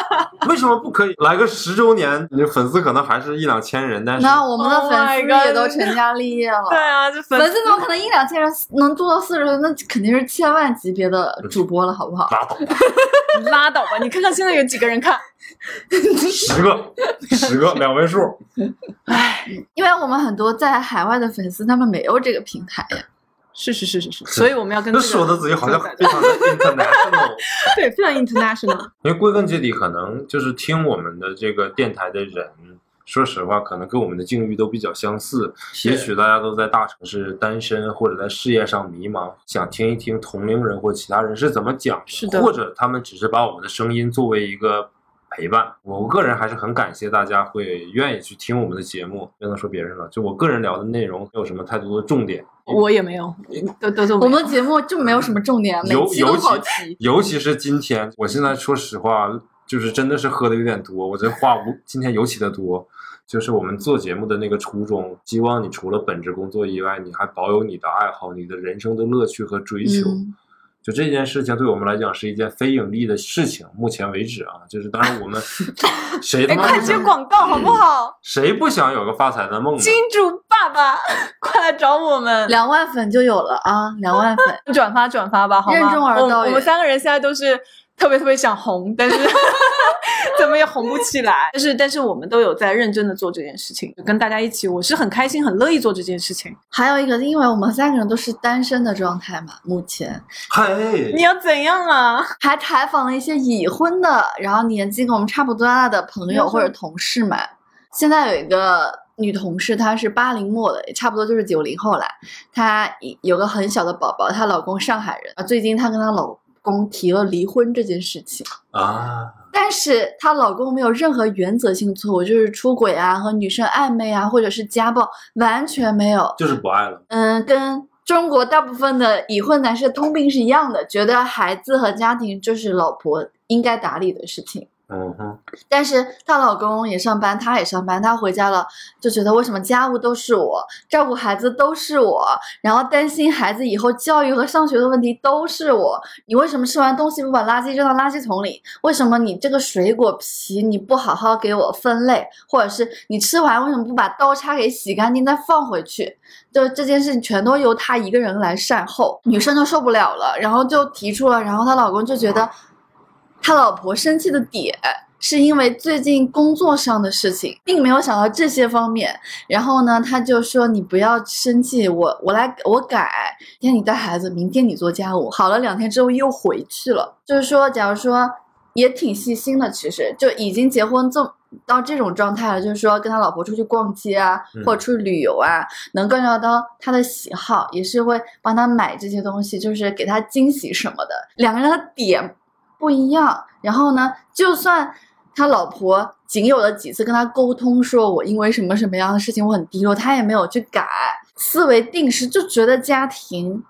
为什么不可以来个十周年？你粉丝可能还是一两千人，但是那我们的 Oh 粉丝也都成家立业了。对啊，这粉粉丝怎么可能一两千人能做到四十岁？那肯定是千万级别的主播了，好不好？拉倒吧，拉倒吧！你看看现在有几个人看？十个，十个两位数。唉因为我们很多在海外的粉丝，他们没有这个平台呀。是是是是是，所以我们要跟那这个说的自己好像 非常的 international。对非常 international。因为归根结底，可能就是听我们的这个电台的人，说实话，可能跟我们的境遇都比较相似。也许大家都在大城市单身，或者在事业上迷茫，想听一听同龄人或其他人是怎么讲，是的或者他们只是把我们的声音作为一个。陪伴，我个人还是很感谢大家会愿意去听我们的节目。不能说别人了，就我个人聊的内容没有什么太多的重点，我也没有，都都是我们的节目就没有什么重点，每尤尤好其。尤其是今天，我现在说实话，就是真的是喝的有点多，我这话无今天尤其的多。就是我们做节目的那个初衷，希望你除了本职工作以外，你还保有你的爱好、你的人生的乐趣和追求。嗯就这件事情对我们来讲是一件非盈利的事情，目前为止啊，就是当然我们 谁他妈，快接广告好不好？谁不想有个发财的梦呢？金主爸爸，快来找我们！两万粉就有了啊，两万粉。转发转发吧，好吗？任重而道我我们三个人现在都是特别特别想红，但是 怎么也红不起来。但是但是我们都有在认真的做这件事情，跟大家一起，我是很开心、很乐意做这件事情。还有一个，因为我们三个人都是单身的状态嘛，目前嗨你，要怎样啊？还采访了一些已婚的，然后年纪跟我们差不多大的朋友嗯或者同事们。现在有一个女同事，她是八零末的，也差不多就是九零后了。她有个很小的宝宝，她老公上海人啊。最近她跟她老公提了离婚这件事情。啊，但是她老公没有任何原则性错误，就是出轨啊、和女生暧昧啊，或者是家暴，完全没有。就是不爱了。嗯，跟中国大部分的已婚男士的通病是一样的，觉得孩子和家庭就是老婆应该打理的事情。嗯哼，但是她老公也上班，她也上班，她回家了就觉得为什么家务都是我，照顾孩子都是我，然后担心孩子以后教育和上学的问题都是我。你为什么吃完东西不把垃圾扔到垃圾桶里？为什么你这个水果皮你不好好给我分类，或者是你吃完为什么不把刀叉给洗干净再放回去？就这件事情全都由她一个人来善后，女生就受不了了，然后就提出了，然后她老公就觉得。他老婆生气的点是因为最近工作上的事情，并没有想到这些方面。然后呢，他就说：“你不要生气，我我来我改。今天你带孩子，明天你做家务。好了，两天之后又回去了。就是说，假如说也挺细心的，其实就已经结婚这么到这种状态了，就是说跟他老婆出去逛街啊，嗯或者出去旅游啊，能观察到他的喜好，也是会帮他买这些东西，就是给他惊喜什么的。两个人的点不一样。然后呢，就算他老婆仅有的几次跟他沟通，说我因为什么什么样的事情我很低落，他也没有去改，思维定式，就觉得家庭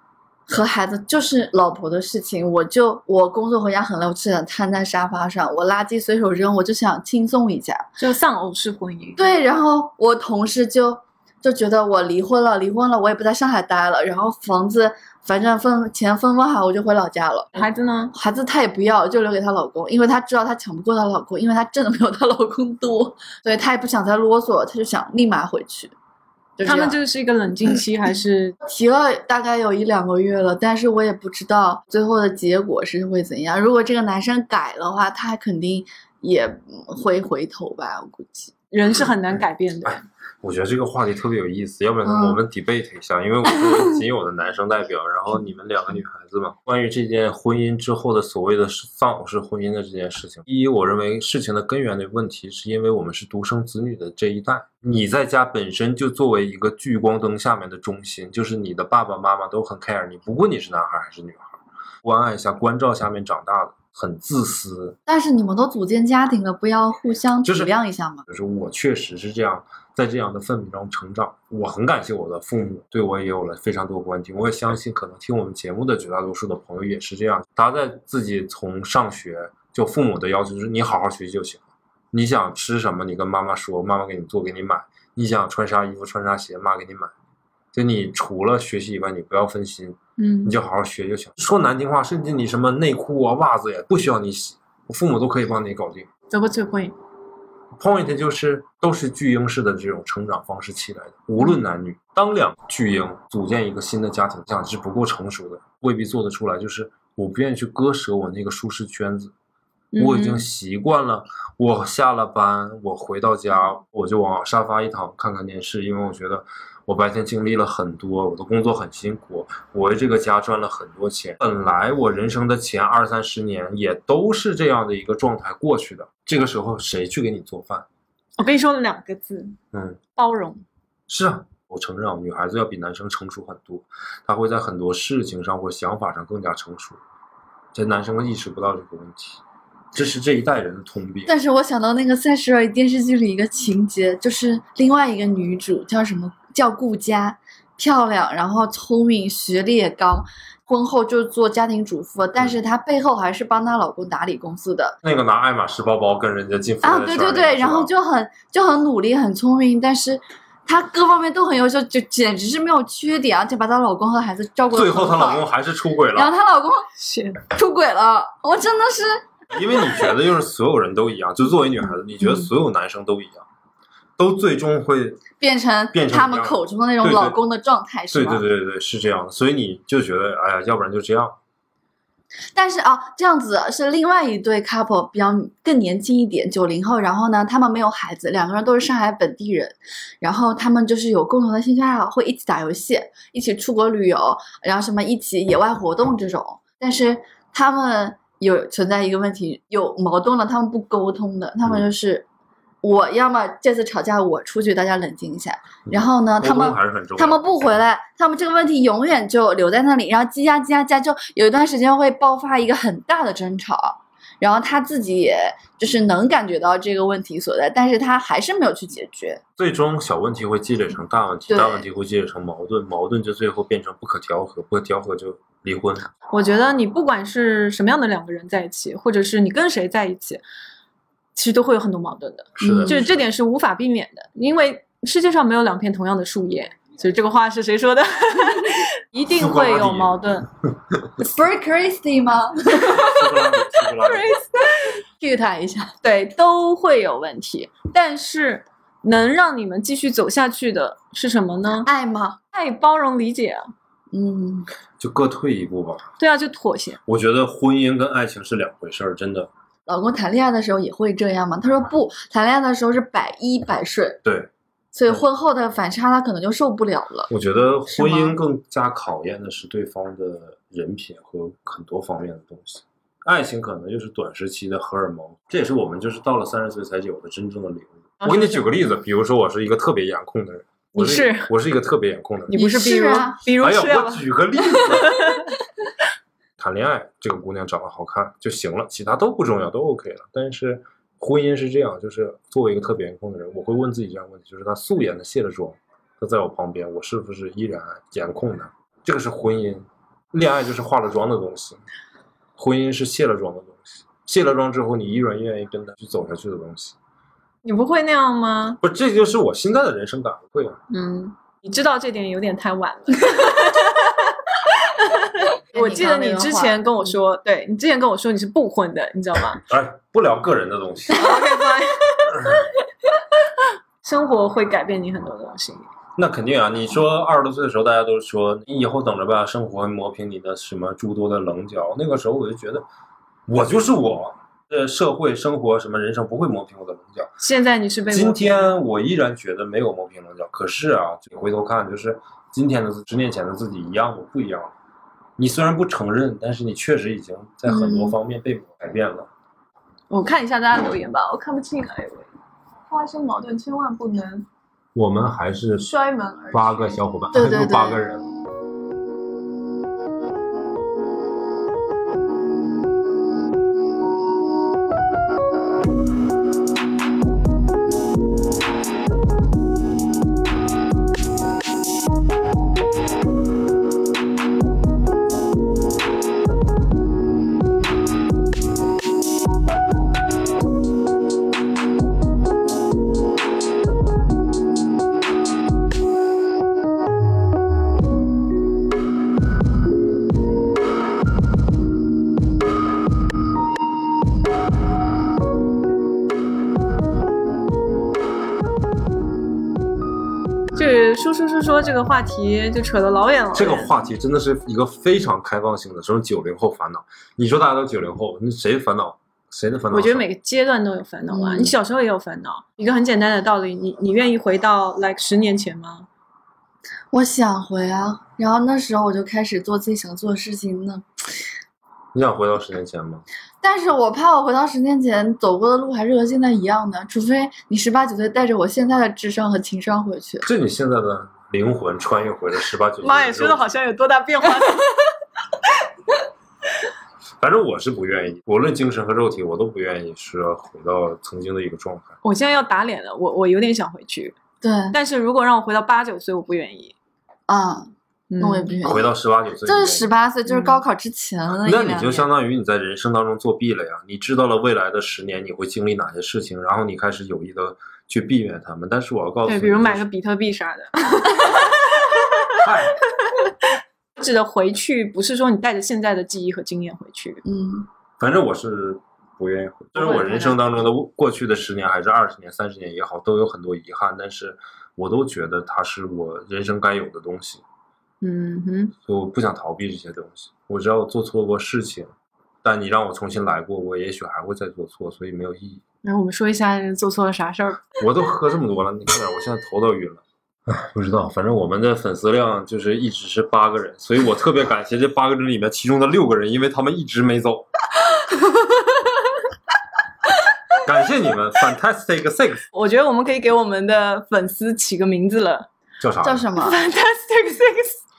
和孩子就是老婆的事情。我就我工作回家很累，我只想瘫在沙发上，我垃圾随手扔，我就想轻松一下。就丧偶式婚姻。对，然后我同事就就觉得我离婚了，离婚了，我也不在上海待了，然后房子反正分钱分分好，我就回老家了。孩子呢？孩子她也不要，就留给她老公，因为她知道她抢不过她老公，因为她挣的没有她老公多，所以她也不想再啰嗦，她就想立马回去。他们样这个是一个冷静期，还是 提了大概有一两个月了，但是我也不知道最后的结果是会怎样。如果这个男生改的话，他肯定也会回头吧，我估计。人是很难改变的？哎我觉得这个话题特别有意思，要不然嗯我们 debate 一下，因为我作为仅有的男生代表，然后你们两个女孩子嘛，关于这件婚姻之后的所谓的丧偶式婚姻的这件事情，第一，我认为事情的根源的问题是因为我们是独生子女的这一代，你在家本身就作为一个聚光灯下面的中心，就是你的爸爸妈妈都很 care 你，不管你是男孩还是女孩，关爱下、关照下面长大的，很自私，但是你们都组建家庭了，不要互相体谅一下吗？就是我确实是这样，在这样的氛围中成长。我很感谢我的父母，对我也有了非常多关心。我也相信，可能听我们节目的绝大多数的朋友也是这样。他在自己从上学，就父母的要求就是你好好学习就行。你想吃什么，你跟妈妈说，妈妈给你做，给你买。你想穿啥衣服、穿啥鞋，妈给你买。就你除了学习以外，你不要分心，嗯你就好好学就行。说难听话，甚至你什么内裤啊、袜子也不需要你洗，我父母都可以帮你搞定。走过最会。point 就是都是巨婴式的这种成长方式起来的，无论男女。当两巨婴组建一个新的家庭，这样是不够成熟的，未必做得出来。就是我不愿意去割舍我那个舒适圈子，我已经嗯习惯了。我下了班，我回到家，我就往沙发一躺，看看电视，因为我觉得我白天经历了很多，我的工作很辛苦，我为这个家赚了很多钱。本来我人生的前二三十年也都是这样的一个状态过去的。这个时候谁去给你做饭？我跟你说两个字：嗯，包容。是啊，我承认啊，女孩子要比男生成熟很多，她会在很多事情上或者想法上更加成熟，这男生意识不到这个问题，这是这一代人的通病。但是我想到那个《三十而已》电视剧里一个情节，就是另外一个女主叫什么叫顾佳，漂亮，然后聪明，学历也高，婚后就做家庭主妇，但是她背后还是帮她老公打理公司的那个拿爱马仕包包跟人家进啊，对对对，然后就很就很努力，很聪明，但是。她各方面都很优秀，就简直是没有缺点，而且把她老公和孩子照顾得最后她老公还是出轨了然后，她老公 出轨了，我真的是因为你觉得就是所有人都一样，就作为女孩子，你觉得所有男生都一样，都最终会变成变成他们口中的那种对对老公的状态，是对吗？对对对对是这样的，所以你就觉得哎呀，要不然就这样。但是啊，这样子是另外一对 couple，比较更年轻一点，九零后。然后呢，他们没有孩子，两个人都是上海本地人。然后他们就是有共同的兴趣爱好，会一起打游戏，一起出国旅游，然后什么一起野外活动这种。但是他们有存在一个问题，有矛盾了，他们不沟通的，他们嗯就是。我要么这次吵架我出去，大家冷静一下。然后呢，他们通还是很重要。他们不回来，他们这个问题永远就留在那里，然后积压积压积压，就有一段时间会爆发一个很大的争吵，然后他自己也就是能感觉到这个问题所在，但是他还是没有去解决。最终小问题会积累成大问题，大问题会积累成矛盾，矛盾就最后变成不可调和，不可调和就离婚。我觉得你不管是什么样的两个人在一起，或者是你跟谁在一起，其实都会有很多矛盾的。是的，嗯就是这点是无法避免的，因为世界上没有两片同样的树叶。所以这个话是谁说的？一定会有矛盾。Free Christy 吗苏格拉底苏格拉底？cue 他一下。对，都会有问题。但是能让你们继续走下去的是什么呢？爱吗？爱、包容、理解啊。嗯，就各退一步吧。对啊，就妥协。我觉得婚姻跟爱情是两回事儿，真的。老公谈恋爱的时候也会这样吗？他说不，谈恋爱的时候是百依百顺，对，所以婚后的反差他可能就受不了了。我觉得婚姻更加考验的是对方的人品和很多方面的东西。爱情可能就是短时期的荷尔蒙，这也是我们就是到了三十岁才有的真正的领悟。我给你举个例子，比如说我是一个特别颜控的人，我你是我是一个特别颜控的人。你不是比如你是啊比如哎呀，我举个例子，谈恋爱，这个姑娘长得好看就行了，其他都不重要，都 OK 了。但是婚姻是这样，就是作为一个特别颜控的人，我会问自己这样的问题：就是她素颜的卸了妆，她在我旁边，我是不是依然颜控的？这个是婚姻，恋爱就是化了妆的东西，婚姻是卸了妆的东西。卸了妆之后，你依然愿意跟他去走下去的东西，你不会那样吗？不，这就是我现在的人生感会啊。嗯，你知道这点有点太晚了。我记得你之前跟我说，对你之前跟我说你是不婚的，你知道吗哎，不聊个人的东西。？OK fine。生活会改变你很多东西。那肯定啊！你说二十多岁的时候，大家都说你以后等着吧，生活会磨平你的什么诸多的棱角。那个时候我就觉得，我就是我，呃，社会生活什么人生不会磨平我的棱角。现在你是被今天我依然觉得没有磨平棱角，可是啊，你回头看，就是今天的十年前的自己一样吗？不一样了。你虽然不承认，但是你确实已经在很多嗯方面被改变了。我看一下大家留言吧，我看不清哎呦喂。发生矛盾千万不能我们还是摔门而。八个小伙伴，对对还有八个人。个话题就扯得老远了。这个话题真的是一个非常开放性的，什么九零后烦恼？你说大家都九零后，那谁烦恼？谁的烦恼？我觉得每个阶段都有烦恼啊，嗯你小时候也有烦恼。一个很简单的道理，你你愿意回到 like 十年前吗？我想回啊，然后那时候我就开始做自己想做的事情呢。你想回到十年前吗？但是我怕我回到十年前走过的路还是和现在一样的，除非你十八九岁带着我现在的智商和情商回去。就你现在的灵魂穿越回了十八九岁。妈呀，说的好。像有多大变化。反正我是不愿意，无论精神和肉体，我都不愿意说回到曾经的一个状态。我现在要打脸了，我我有点想回去，对但是如果让我回到八九岁，我不愿意。啊，嗯那我也不愿意。回到十八九岁，就是十八岁，就是嗯高考之前那你就相当于你在人生当中作弊了呀！你知道了未来的十年你会经历哪些事情，然后你开始有意的去避免他们。但是我要告诉对，你，比如买个比特币啥的。嗨，指的回去不是说你带着现在的记忆和经验回去，嗯，反正我是不愿意回。虽然我人生当中的过去的十年还是二十年、三十年也好，都有很多遗憾，但是我都觉得它是我人生该有的东西，嗯哼，所以我不想逃避这些东西。我知道我做错过事情，但你让我重新来过，我也许还会再做错，所以没有意义。然后我们说一下做错了啥事儿。我都喝这么多了，你看点，我现在头都晕了。唉，不知道，反正我们的粉丝量就是一直是八个人，所以我特别感谢这八个人里面其中的六个人，因为他们一直没走。感谢你们，Fantastic Six 我觉得我们可以给我们的粉丝起个名字了叫啥？叫什么？，Fantastic Six。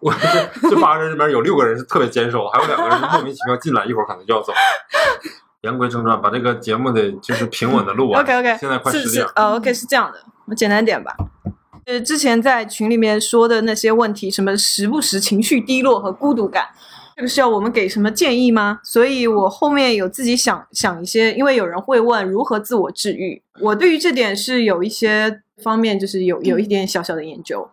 我这这八个人里面有六个人是特别坚守，还有两个人莫名其妙进来，一会儿可能就要走。言归正传，把这个节目得就是平稳的录完。OK OK，现在快十点了。呃 OK 是这样的，我简单点吧。呃，之前在群里面说的那些问题，什么时不时情绪低落和孤独感，这个需要我们给什么建议吗？所以我后面有自己想想一些，因为有人会问如何自我治愈，我对于这点是有一些方面就是有有一点小小的研究，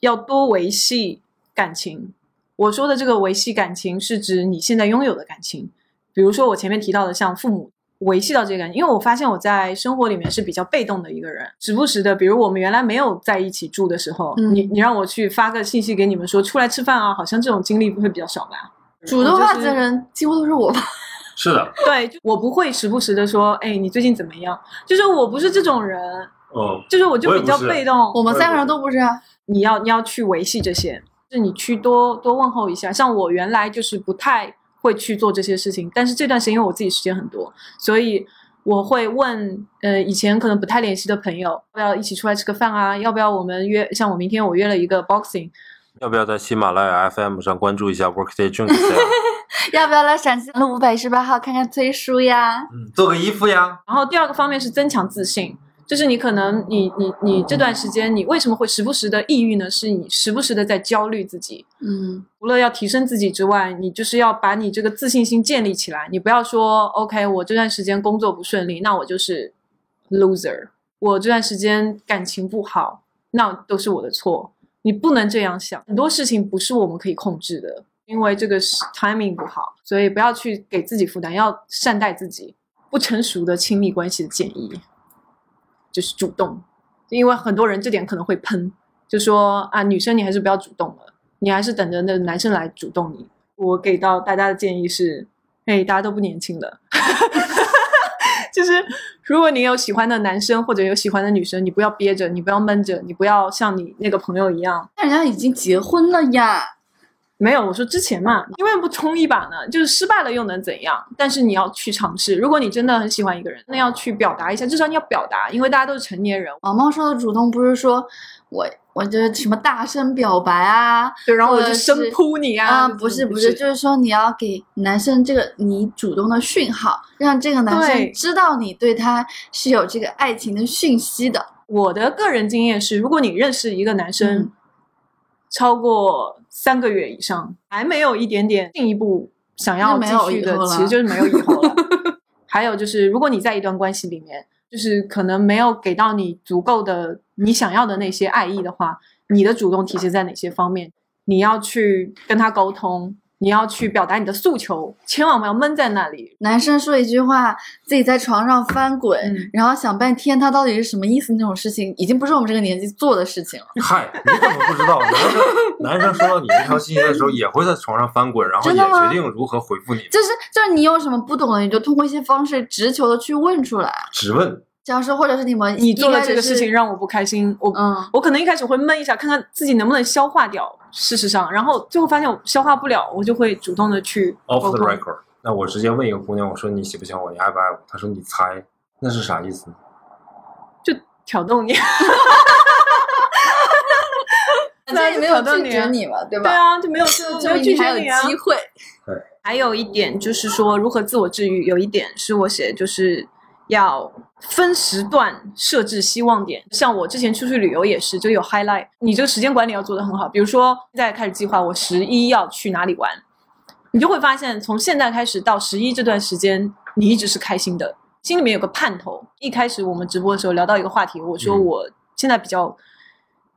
要多维系感情。我说的这个维系感情是指你现在拥有的感情，比如说我前面提到的像父母。维系到这个感情，因为我发现我在生活里面是比较被动的一个人，时不时的，比如我们原来没有在一起住的时候，嗯你你让我去发个信息给你们说出来吃饭啊，好像这种经历会比较少吧。主动发就是的人几乎都是我吧？是的，对，我不会时不时的说，哎，你最近怎么样？就是我不是这种人，哦，就是我就比较被动。我们三个人都不是啊。你要你要去维系这些，就是你去多多问候一下。像我原来就是不太会去做这些事情，但是这段时间因为我自己时间很多，所以我会问，呃，以前可能不太联系的朋友，要不要一起出来吃个饭啊？要不要我们约？像我明天我约了一个 boxing，要不要在喜马拉雅 FM 上关注一下 Workday Drink？要不要来陕西路五百一十八号看看崔叔呀？嗯，做个衣服呀。然后第二个方面是增强自信，就是你可能你你你这段时间你为什么会时不时的抑郁呢？是你时不时的在焦虑自己，嗯，除了要提升自己之外，你就是要把你这个自信心建立起来。你不要说 OK，我这段时间工作不顺利，那我就是 loser。我这段时间感情不好，那都是我的错。你不能这样想，很多事情不是我们可以控制的，因为这个是 timing 不好，所以不要去给自己负担，要善待自己。不成熟的亲密关系的建议就是主动，因为很多人这点可能会喷，就说啊，女生你还是不要主动了，你还是等着那男生来主动你。我给到大家的建议是，哎，大家都不年轻了，就是如果你有喜欢的男生或者有喜欢的女生，你不要憋着，你不要闷着，你不要像你那个朋友一样，但人家已经结婚了呀。没有，我说之前嘛，因为不冲一把呢？就是失败了又能怎样？但是你要去尝试。如果你真的很喜欢一个人，那要去表达一下，至少你要表达，因为大家都是成年人。毛毛说的主动不是说我我就什么大声表白啊对，然后我就或者是生扑你啊！啊，不是不是，就是说你要给男生这个你主动的讯号，让这个男生知道你对他是有这个爱情的讯息的。我的个人经验是，如果你认识一个男生嗯超过三个月以上，还没有一点点进一步想要继续的，其实就是没有以后了。还有就是，如果你在一段关系里面，就是可能没有给到你足够的你想要的那些爱意的话，你的主动体现在哪些方面？你要去跟他沟通，你要去表达你的诉求，千万不要闷在那里。男生说一句话，自己在床上翻滚，嗯然后想半天他到底是什么意思，那种事情已经不是我们这个年纪做的事情了。嗨，你怎么不知道？男生 男生收到你这条信息的时候，也会在床上翻滚，然后也决定如何回复你。就是就是你有什么不懂的，你就通过一些方式直球的去问出来。直问假如说，或者是你们你做了这个事情让我不开心，我嗯，我可能一开始会闷一下，看看自己能不能消化掉。事实上，然后最后发现我消化不了，我就会主动的去 off the。record。那我直接问一个姑娘，我说你喜不喜欢我？你爱不爱我？她说你猜，那是啥意思呢？就挑逗你。反正也没有 拒绝你嘛，对吧？对啊，就没有就 没有拒证明你还有绝你啊。机会。对还有一点就是说，如何自我治愈，有一点是我写的，就是要分时段设置希望点。像我之前出去旅游也是，就有 highlight，你这个时间管理要做得很好。比如说，现在开始计划我十一要去哪里玩，你就会发现，从现在开始到十一这段时间，你一直是开心的，心里面有个盼头。一开始我们直播的时候聊到一个话题，我说嗯我现在比较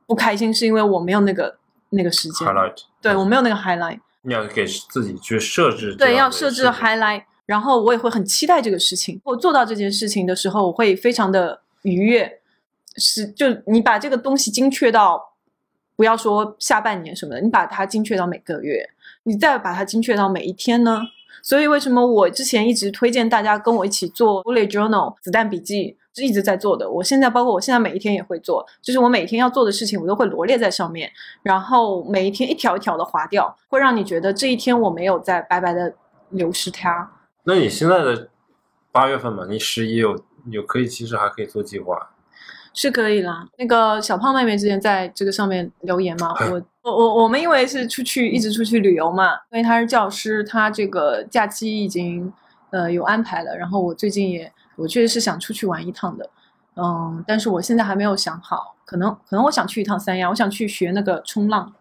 不开心，是因为我没有那个那个时间，highlight，对我没有那个 highlight。你要给自己去设置对，要设置 highlight，然后我也会很期待这个事情。我做到这件事情的时候，我会非常的愉悦。是，就你把这个东西精确到，不要说下半年什么的，你把它精确到每个月，你再把它精确到每一天呢？所以为什么我之前一直推荐大家跟我一起做 bullet journal 子弹笔记，是一直在做的。我现在包括我现在每一天也会做，就是我每天要做的事情，我都会罗列在上面，然后每一天一条一条的划掉，会让你觉得这一天我没有在白白的流失它。那你现在的八月份嘛，你十一有有可以，其实还可以做计划。是可以啦。那个小胖妹妹之前在这个上面留言嘛，我我我我们因为是出去一直出去旅游嘛，因为她是教师，她这个假期已经呃有安排了。然后我最近也我确实是想出去玩一趟的，嗯，但是我现在还没有想好，可能可能我想去一趟三亚，我想去学那个冲浪。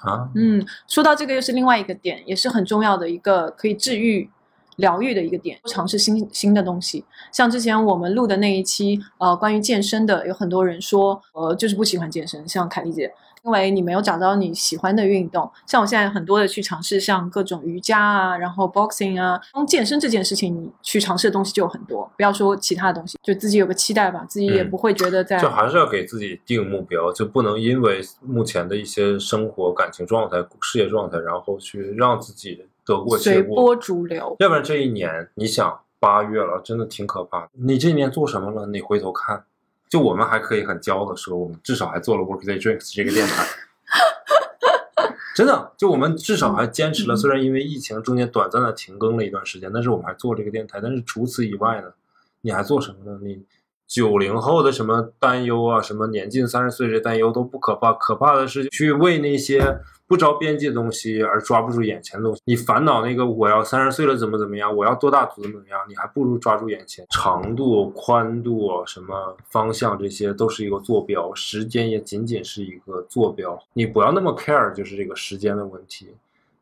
啊，嗯，说到这个又是另外一个点，也是很重要的一个可以治愈、疗愈的一个点，尝试新新的东西。像之前我们录的那一期，呃，关于健身的，有很多人说，呃，就是不喜欢健身，像凯丽姐。因为你没有找到你喜欢的运动，像我现在很多的去尝试，像各种瑜伽啊，然后 boxing 啊，光健身这件事情，你去尝试的东西就有很多。不要说其他的东西，就自己有个期待吧，自己也嗯不会觉得在、就还是要给自己定目标，就不能因为目前的一些生活、感情状态、事业状态，然后去让自己得过且过。随波逐流。要不然这一年，你想八月了，真的挺可怕的。你这一年做什么了？你回头看，就我们还可以很骄傲的说，我们至少还做了 Workday Drinks 这个电台。真的，就我们至少还坚持了，虽然因为疫情中间短暂的停更了一段时间，但是我们还做这个电台。但是除此以外呢，你还做什么呢？你九零后的什么担忧啊，什么年近三十岁这担忧都不可怕，可怕的是去为那些不着边际的东西而抓不住眼前的东西。你烦恼那个我要三十岁了怎么怎么样，我要多大怎么怎么样，你还不如抓住眼前长度、宽度、什么方向，这些都是一个坐标，时间也仅仅是一个坐标。你不要那么 care，就是这个时间的问题。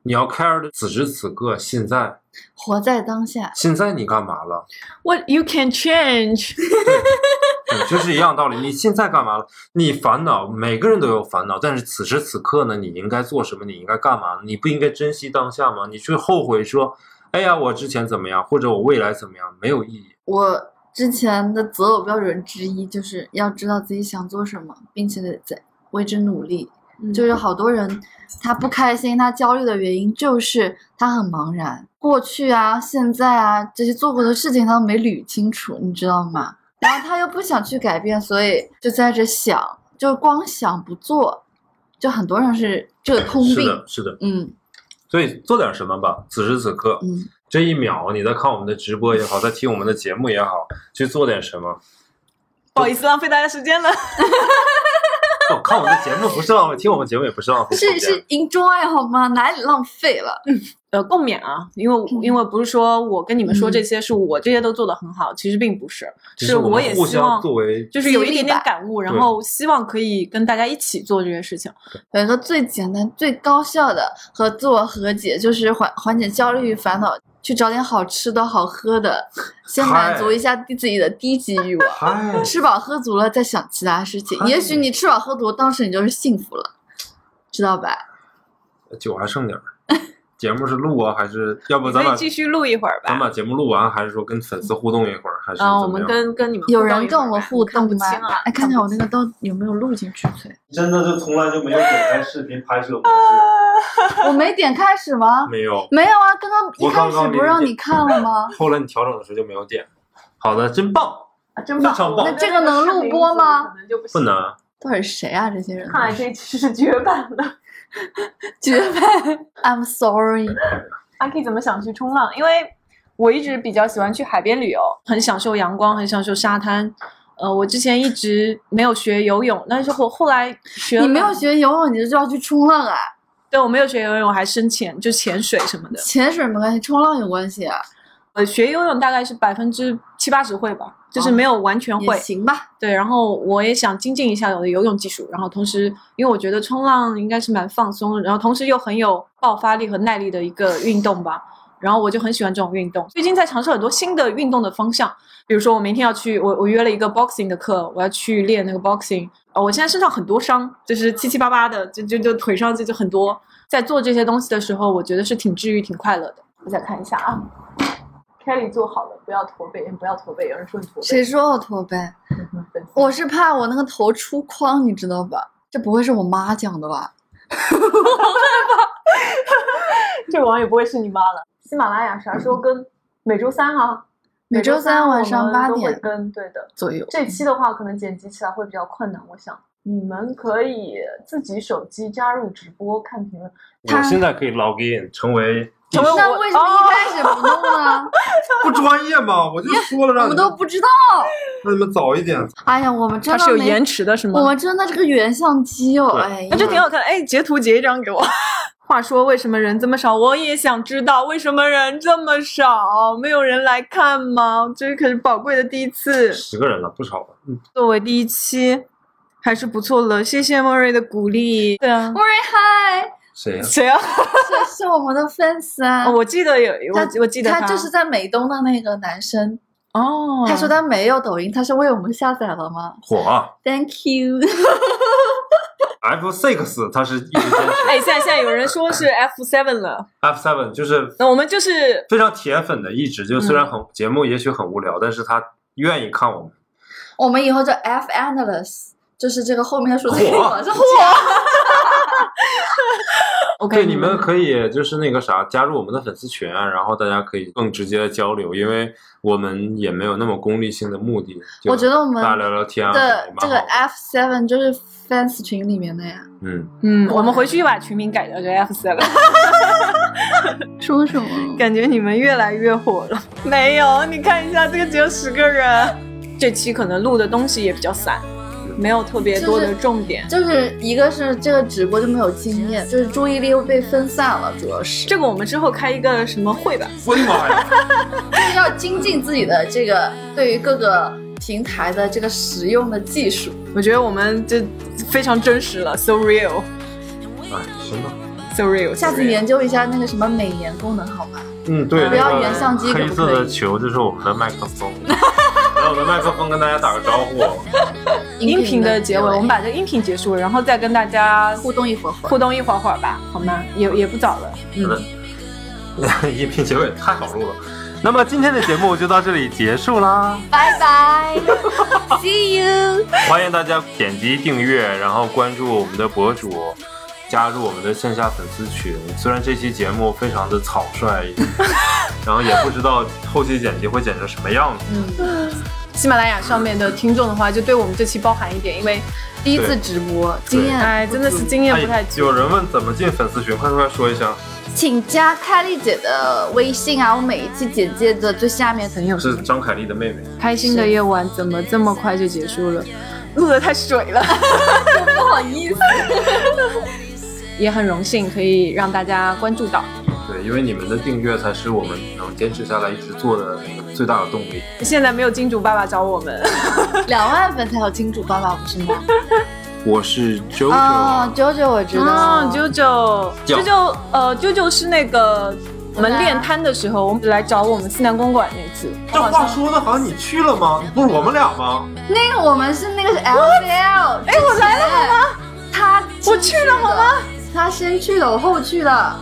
你要 care 的此时此刻，现在，活在当下。现在你干嘛了？What you can change？对，就是一样道理。你现在干嘛了？你烦恼，每个人都有烦恼，但是此时此刻呢，你应该做什么？你应该干嘛？你不应该珍惜当下吗？你去后悔说，哎呀，我之前怎么样，或者我未来怎么样，没有意义。我之前的择偶标准之一就是要知道自己想做什么，并且在为之努力。就是好多人他不开心、他焦虑的原因就是他很茫然，过去啊、现在啊这些做过的事情他都没捋清楚，你知道吗？然后他又不想去改变，所以就在这想，就光想不做，就很多人是这个通病。是的，是的。嗯所以做点什么吧。此时此刻，嗯，这一秒，你在看我们的直播也好，在听我们的节目也好，去做点什么。不好意思，浪费大家时间了。哦，看我们的节目不是浪费，听我们节目也不是浪费时间。是是 enjoy 好吗？哪里浪费了？呃，共勉啊，因为因为不是说我跟你们说这些是我这些都做得很好，其实并不是，是我我也互相希望作为就是有一点点感悟，然后希望可以跟大家一起做这些事情。有一个最简单、最高效的和自我和解，就是缓缓解焦虑与烦恼，去找点好吃的好喝的，先满足一下自己的低级欲望。嗨，吃饱喝足了，再想其他事情。哎也许你吃饱喝足，当时你就是幸福了，知道吧？酒还剩点儿。节目是录啊，还是要不咱把可以继续录一会儿吧。咱把节目录完，还是说跟粉丝互动一会儿，还是怎么样？跟跟你们有人跟我一会儿吧互动吗看不清啊？哎，看看我那个都有没有录进去？真的就从来就没有点开视频拍摄模式，我没点开始吗？没有。没有啊，刚刚一开始不让你看了吗？后来你调整的时候就没有点。好的，真棒。啊真棒那这个能录播吗？不能，到底是谁啊？这些人看来这期是绝版的。绝 配。I'm sorry。阿 K 怎么想去冲浪？因为我一直比较喜欢去海边旅游，很享受阳光，很享受沙滩。呃，我之前一直没有学游泳，但是我后来学了。你没有？学游泳，你就要去冲浪啊？对，我没有学游泳，我还深潜，就潜水什么的。潜水没关系，冲浪有关系啊，呃，学游泳大概是百分之七八十会吧，就是没有完全也会。行吧。对，然后我也想精进一下我的游泳技术，然后同时，因为我觉得冲浪应该是蛮放松，然后同时又很有爆发力和耐力的一个运动吧。然后我就很喜欢这种运动，最近在尝试很多新的运动的方向，比如说我明天要去，我我约了一个 boxing 的课，我要去练那个 boxing。呃，我现在身上很多伤，就是七七八八的，就就就腿上就就很多。在做这些东西的时候，我觉得是挺治愈、挺快乐的。我再看一下啊，Kelly 做好了，不要驼背，不要驼背，有人说你驼背。谁说我驼背？我是怕我那个头出框，你知道吧？这不会是我妈讲的吧？这个网友不会是你妈了。喜马拉雅啥时候更？每周三啊，每周三晚上八点更。对的，左右。这期的话可能剪辑起来会比较困难，我想你们可以自己手机加入直播看评论。我现在可以 log in 成为那为什么一开始不弄呢？不专业吗？我就说了让你们都不知道。那你们早一点。哎呀，我们真的它是有延迟的，是吗？我们真的这个原相机哦，对哎呀，那就挺好看的。哎，截图截一张给我。话说，为什么人这么少？我也想知道为什么人这么少，没有人来看吗？这可是宝贵的第一次。十个人了，不少了。嗯，作为第一期，还是不错了。谢谢莫瑞的鼓励。对啊，莫瑞嗨，谁呀？谁啊？这是我们的 fans 啊。哦我记得有他我我记得他就是在美东的那个男生，哦，他说他没有抖音，他是为我们下载了吗火啊？Thank you。！F six 他是一直坚持哎，现在现在有人说是 F seven 了，，F seven 就是那我们就是非常铁粉的，一直就虽然很节目也许很无聊，但是他愿意看我们。我们以后叫 F analyst，就是这个后面的数字可以火往上加。OK，对，你们可以就是那个啥，加入我们的粉丝群啊，然后大家可以更直接的交流，因为我们也没有那么功利性的目的。我觉得我们大家聊聊天啊，的这个 F seven 就是 fans 群里面的呀。嗯，嗯，我们回去就把群名改掉叫这 F seven，说什么？感觉你们越来越火了。没有，你看一下这个只有十个人，这期可能录的东西也比较散，没有特别多的重点。就是一个是这个直播就没有经验，就是注意力又被分散了，主要是这个我们之后开一个什么会吧？我的妈呀！就是要精进自己的这个对于各个平台的这个实用的技术。我觉得我们这非常真实了，so real，so 哎，行吧。real。下次研究一下那个什么美颜功能好吗？嗯，对，不要原相机可黑不可以色的球就是我们的麦克风，我们的麦克风跟大家打个招呼。音频的结尾，我们把这个音频结束了，然后再跟大家互动一会会儿。互动一会儿会儿吧，好吗？也也不早了，嗯，音频结尾太好录了。那么今天的节目就到这里结束啦，拜拜，See you。欢迎大家点击订阅，然后关注我们的博主，加入我们的线下粉丝群。虽然这期节目非常的草率，然后也不知道后期剪辑会剪成什么样子。嗯，喜马拉雅上面的听众的话，就对我们这期包含一点，因为第一次直播，经验哎，真的是经验不太足。有人问怎么进粉丝群，快快说一下。请加凯丽姐的微信啊，我每一期简介的最下面朋友是张凯丽的妹妹。开心的夜晚怎么这么快就结束了？录的太水了，不好意思。也很荣幸可以让大家关注到。对，因为你们的订阅才是我们能坚持下来一直做的那个最大的动力。现在没有金主爸爸找我们，两万粉才有金主爸爸不是吗？我是 JoJo，、哦，九九我知道，，JoJo，JoJo，，呃，，JoJo 是那个我们练摊的时候，我们来找我们西南公馆那次。这话说的好像你去了吗？不是我们俩吗？那个我们是那个是 L C L，哎，我来了好吗？他我去了好吗？他先去的，我后去的。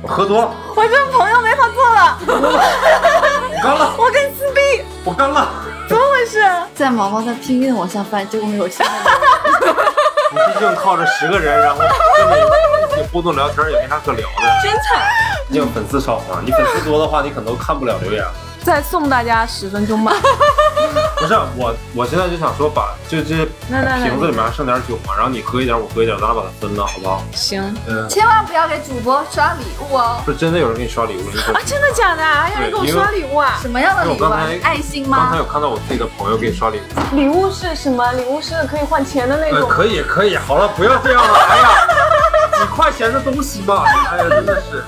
我喝多了，我跟朋友没法做了，我干了，我跟你撕逼，我干了。怎么回事？在毛毛在拼命的往下翻，结果没有下来。你毕竟靠着十个人，然后跟你互动聊天，也没啥可聊的。真惨！毕竟粉丝少嘛，你粉丝多的话，你可能都看不了留言。再送大家十分钟吧。不是我，我现在就想说把就这那那那瓶子里面还剩点酒嘛，然后你喝一点，我喝一点，咱俩把它分了，好不好？行嗯，千万不要给主播刷礼物哦！不是真的有人给你刷礼物了，你可啊，真的假的啊？有人给我刷礼物啊？什么样的礼物啊？爱心吗刚才？有看到我自己的朋友给你刷礼物。礼物是什么？礼物是可以换钱的那呃，种。可以可以，好了，不要这样了，哎呀，几块钱的东西吧，哎呀，真的是。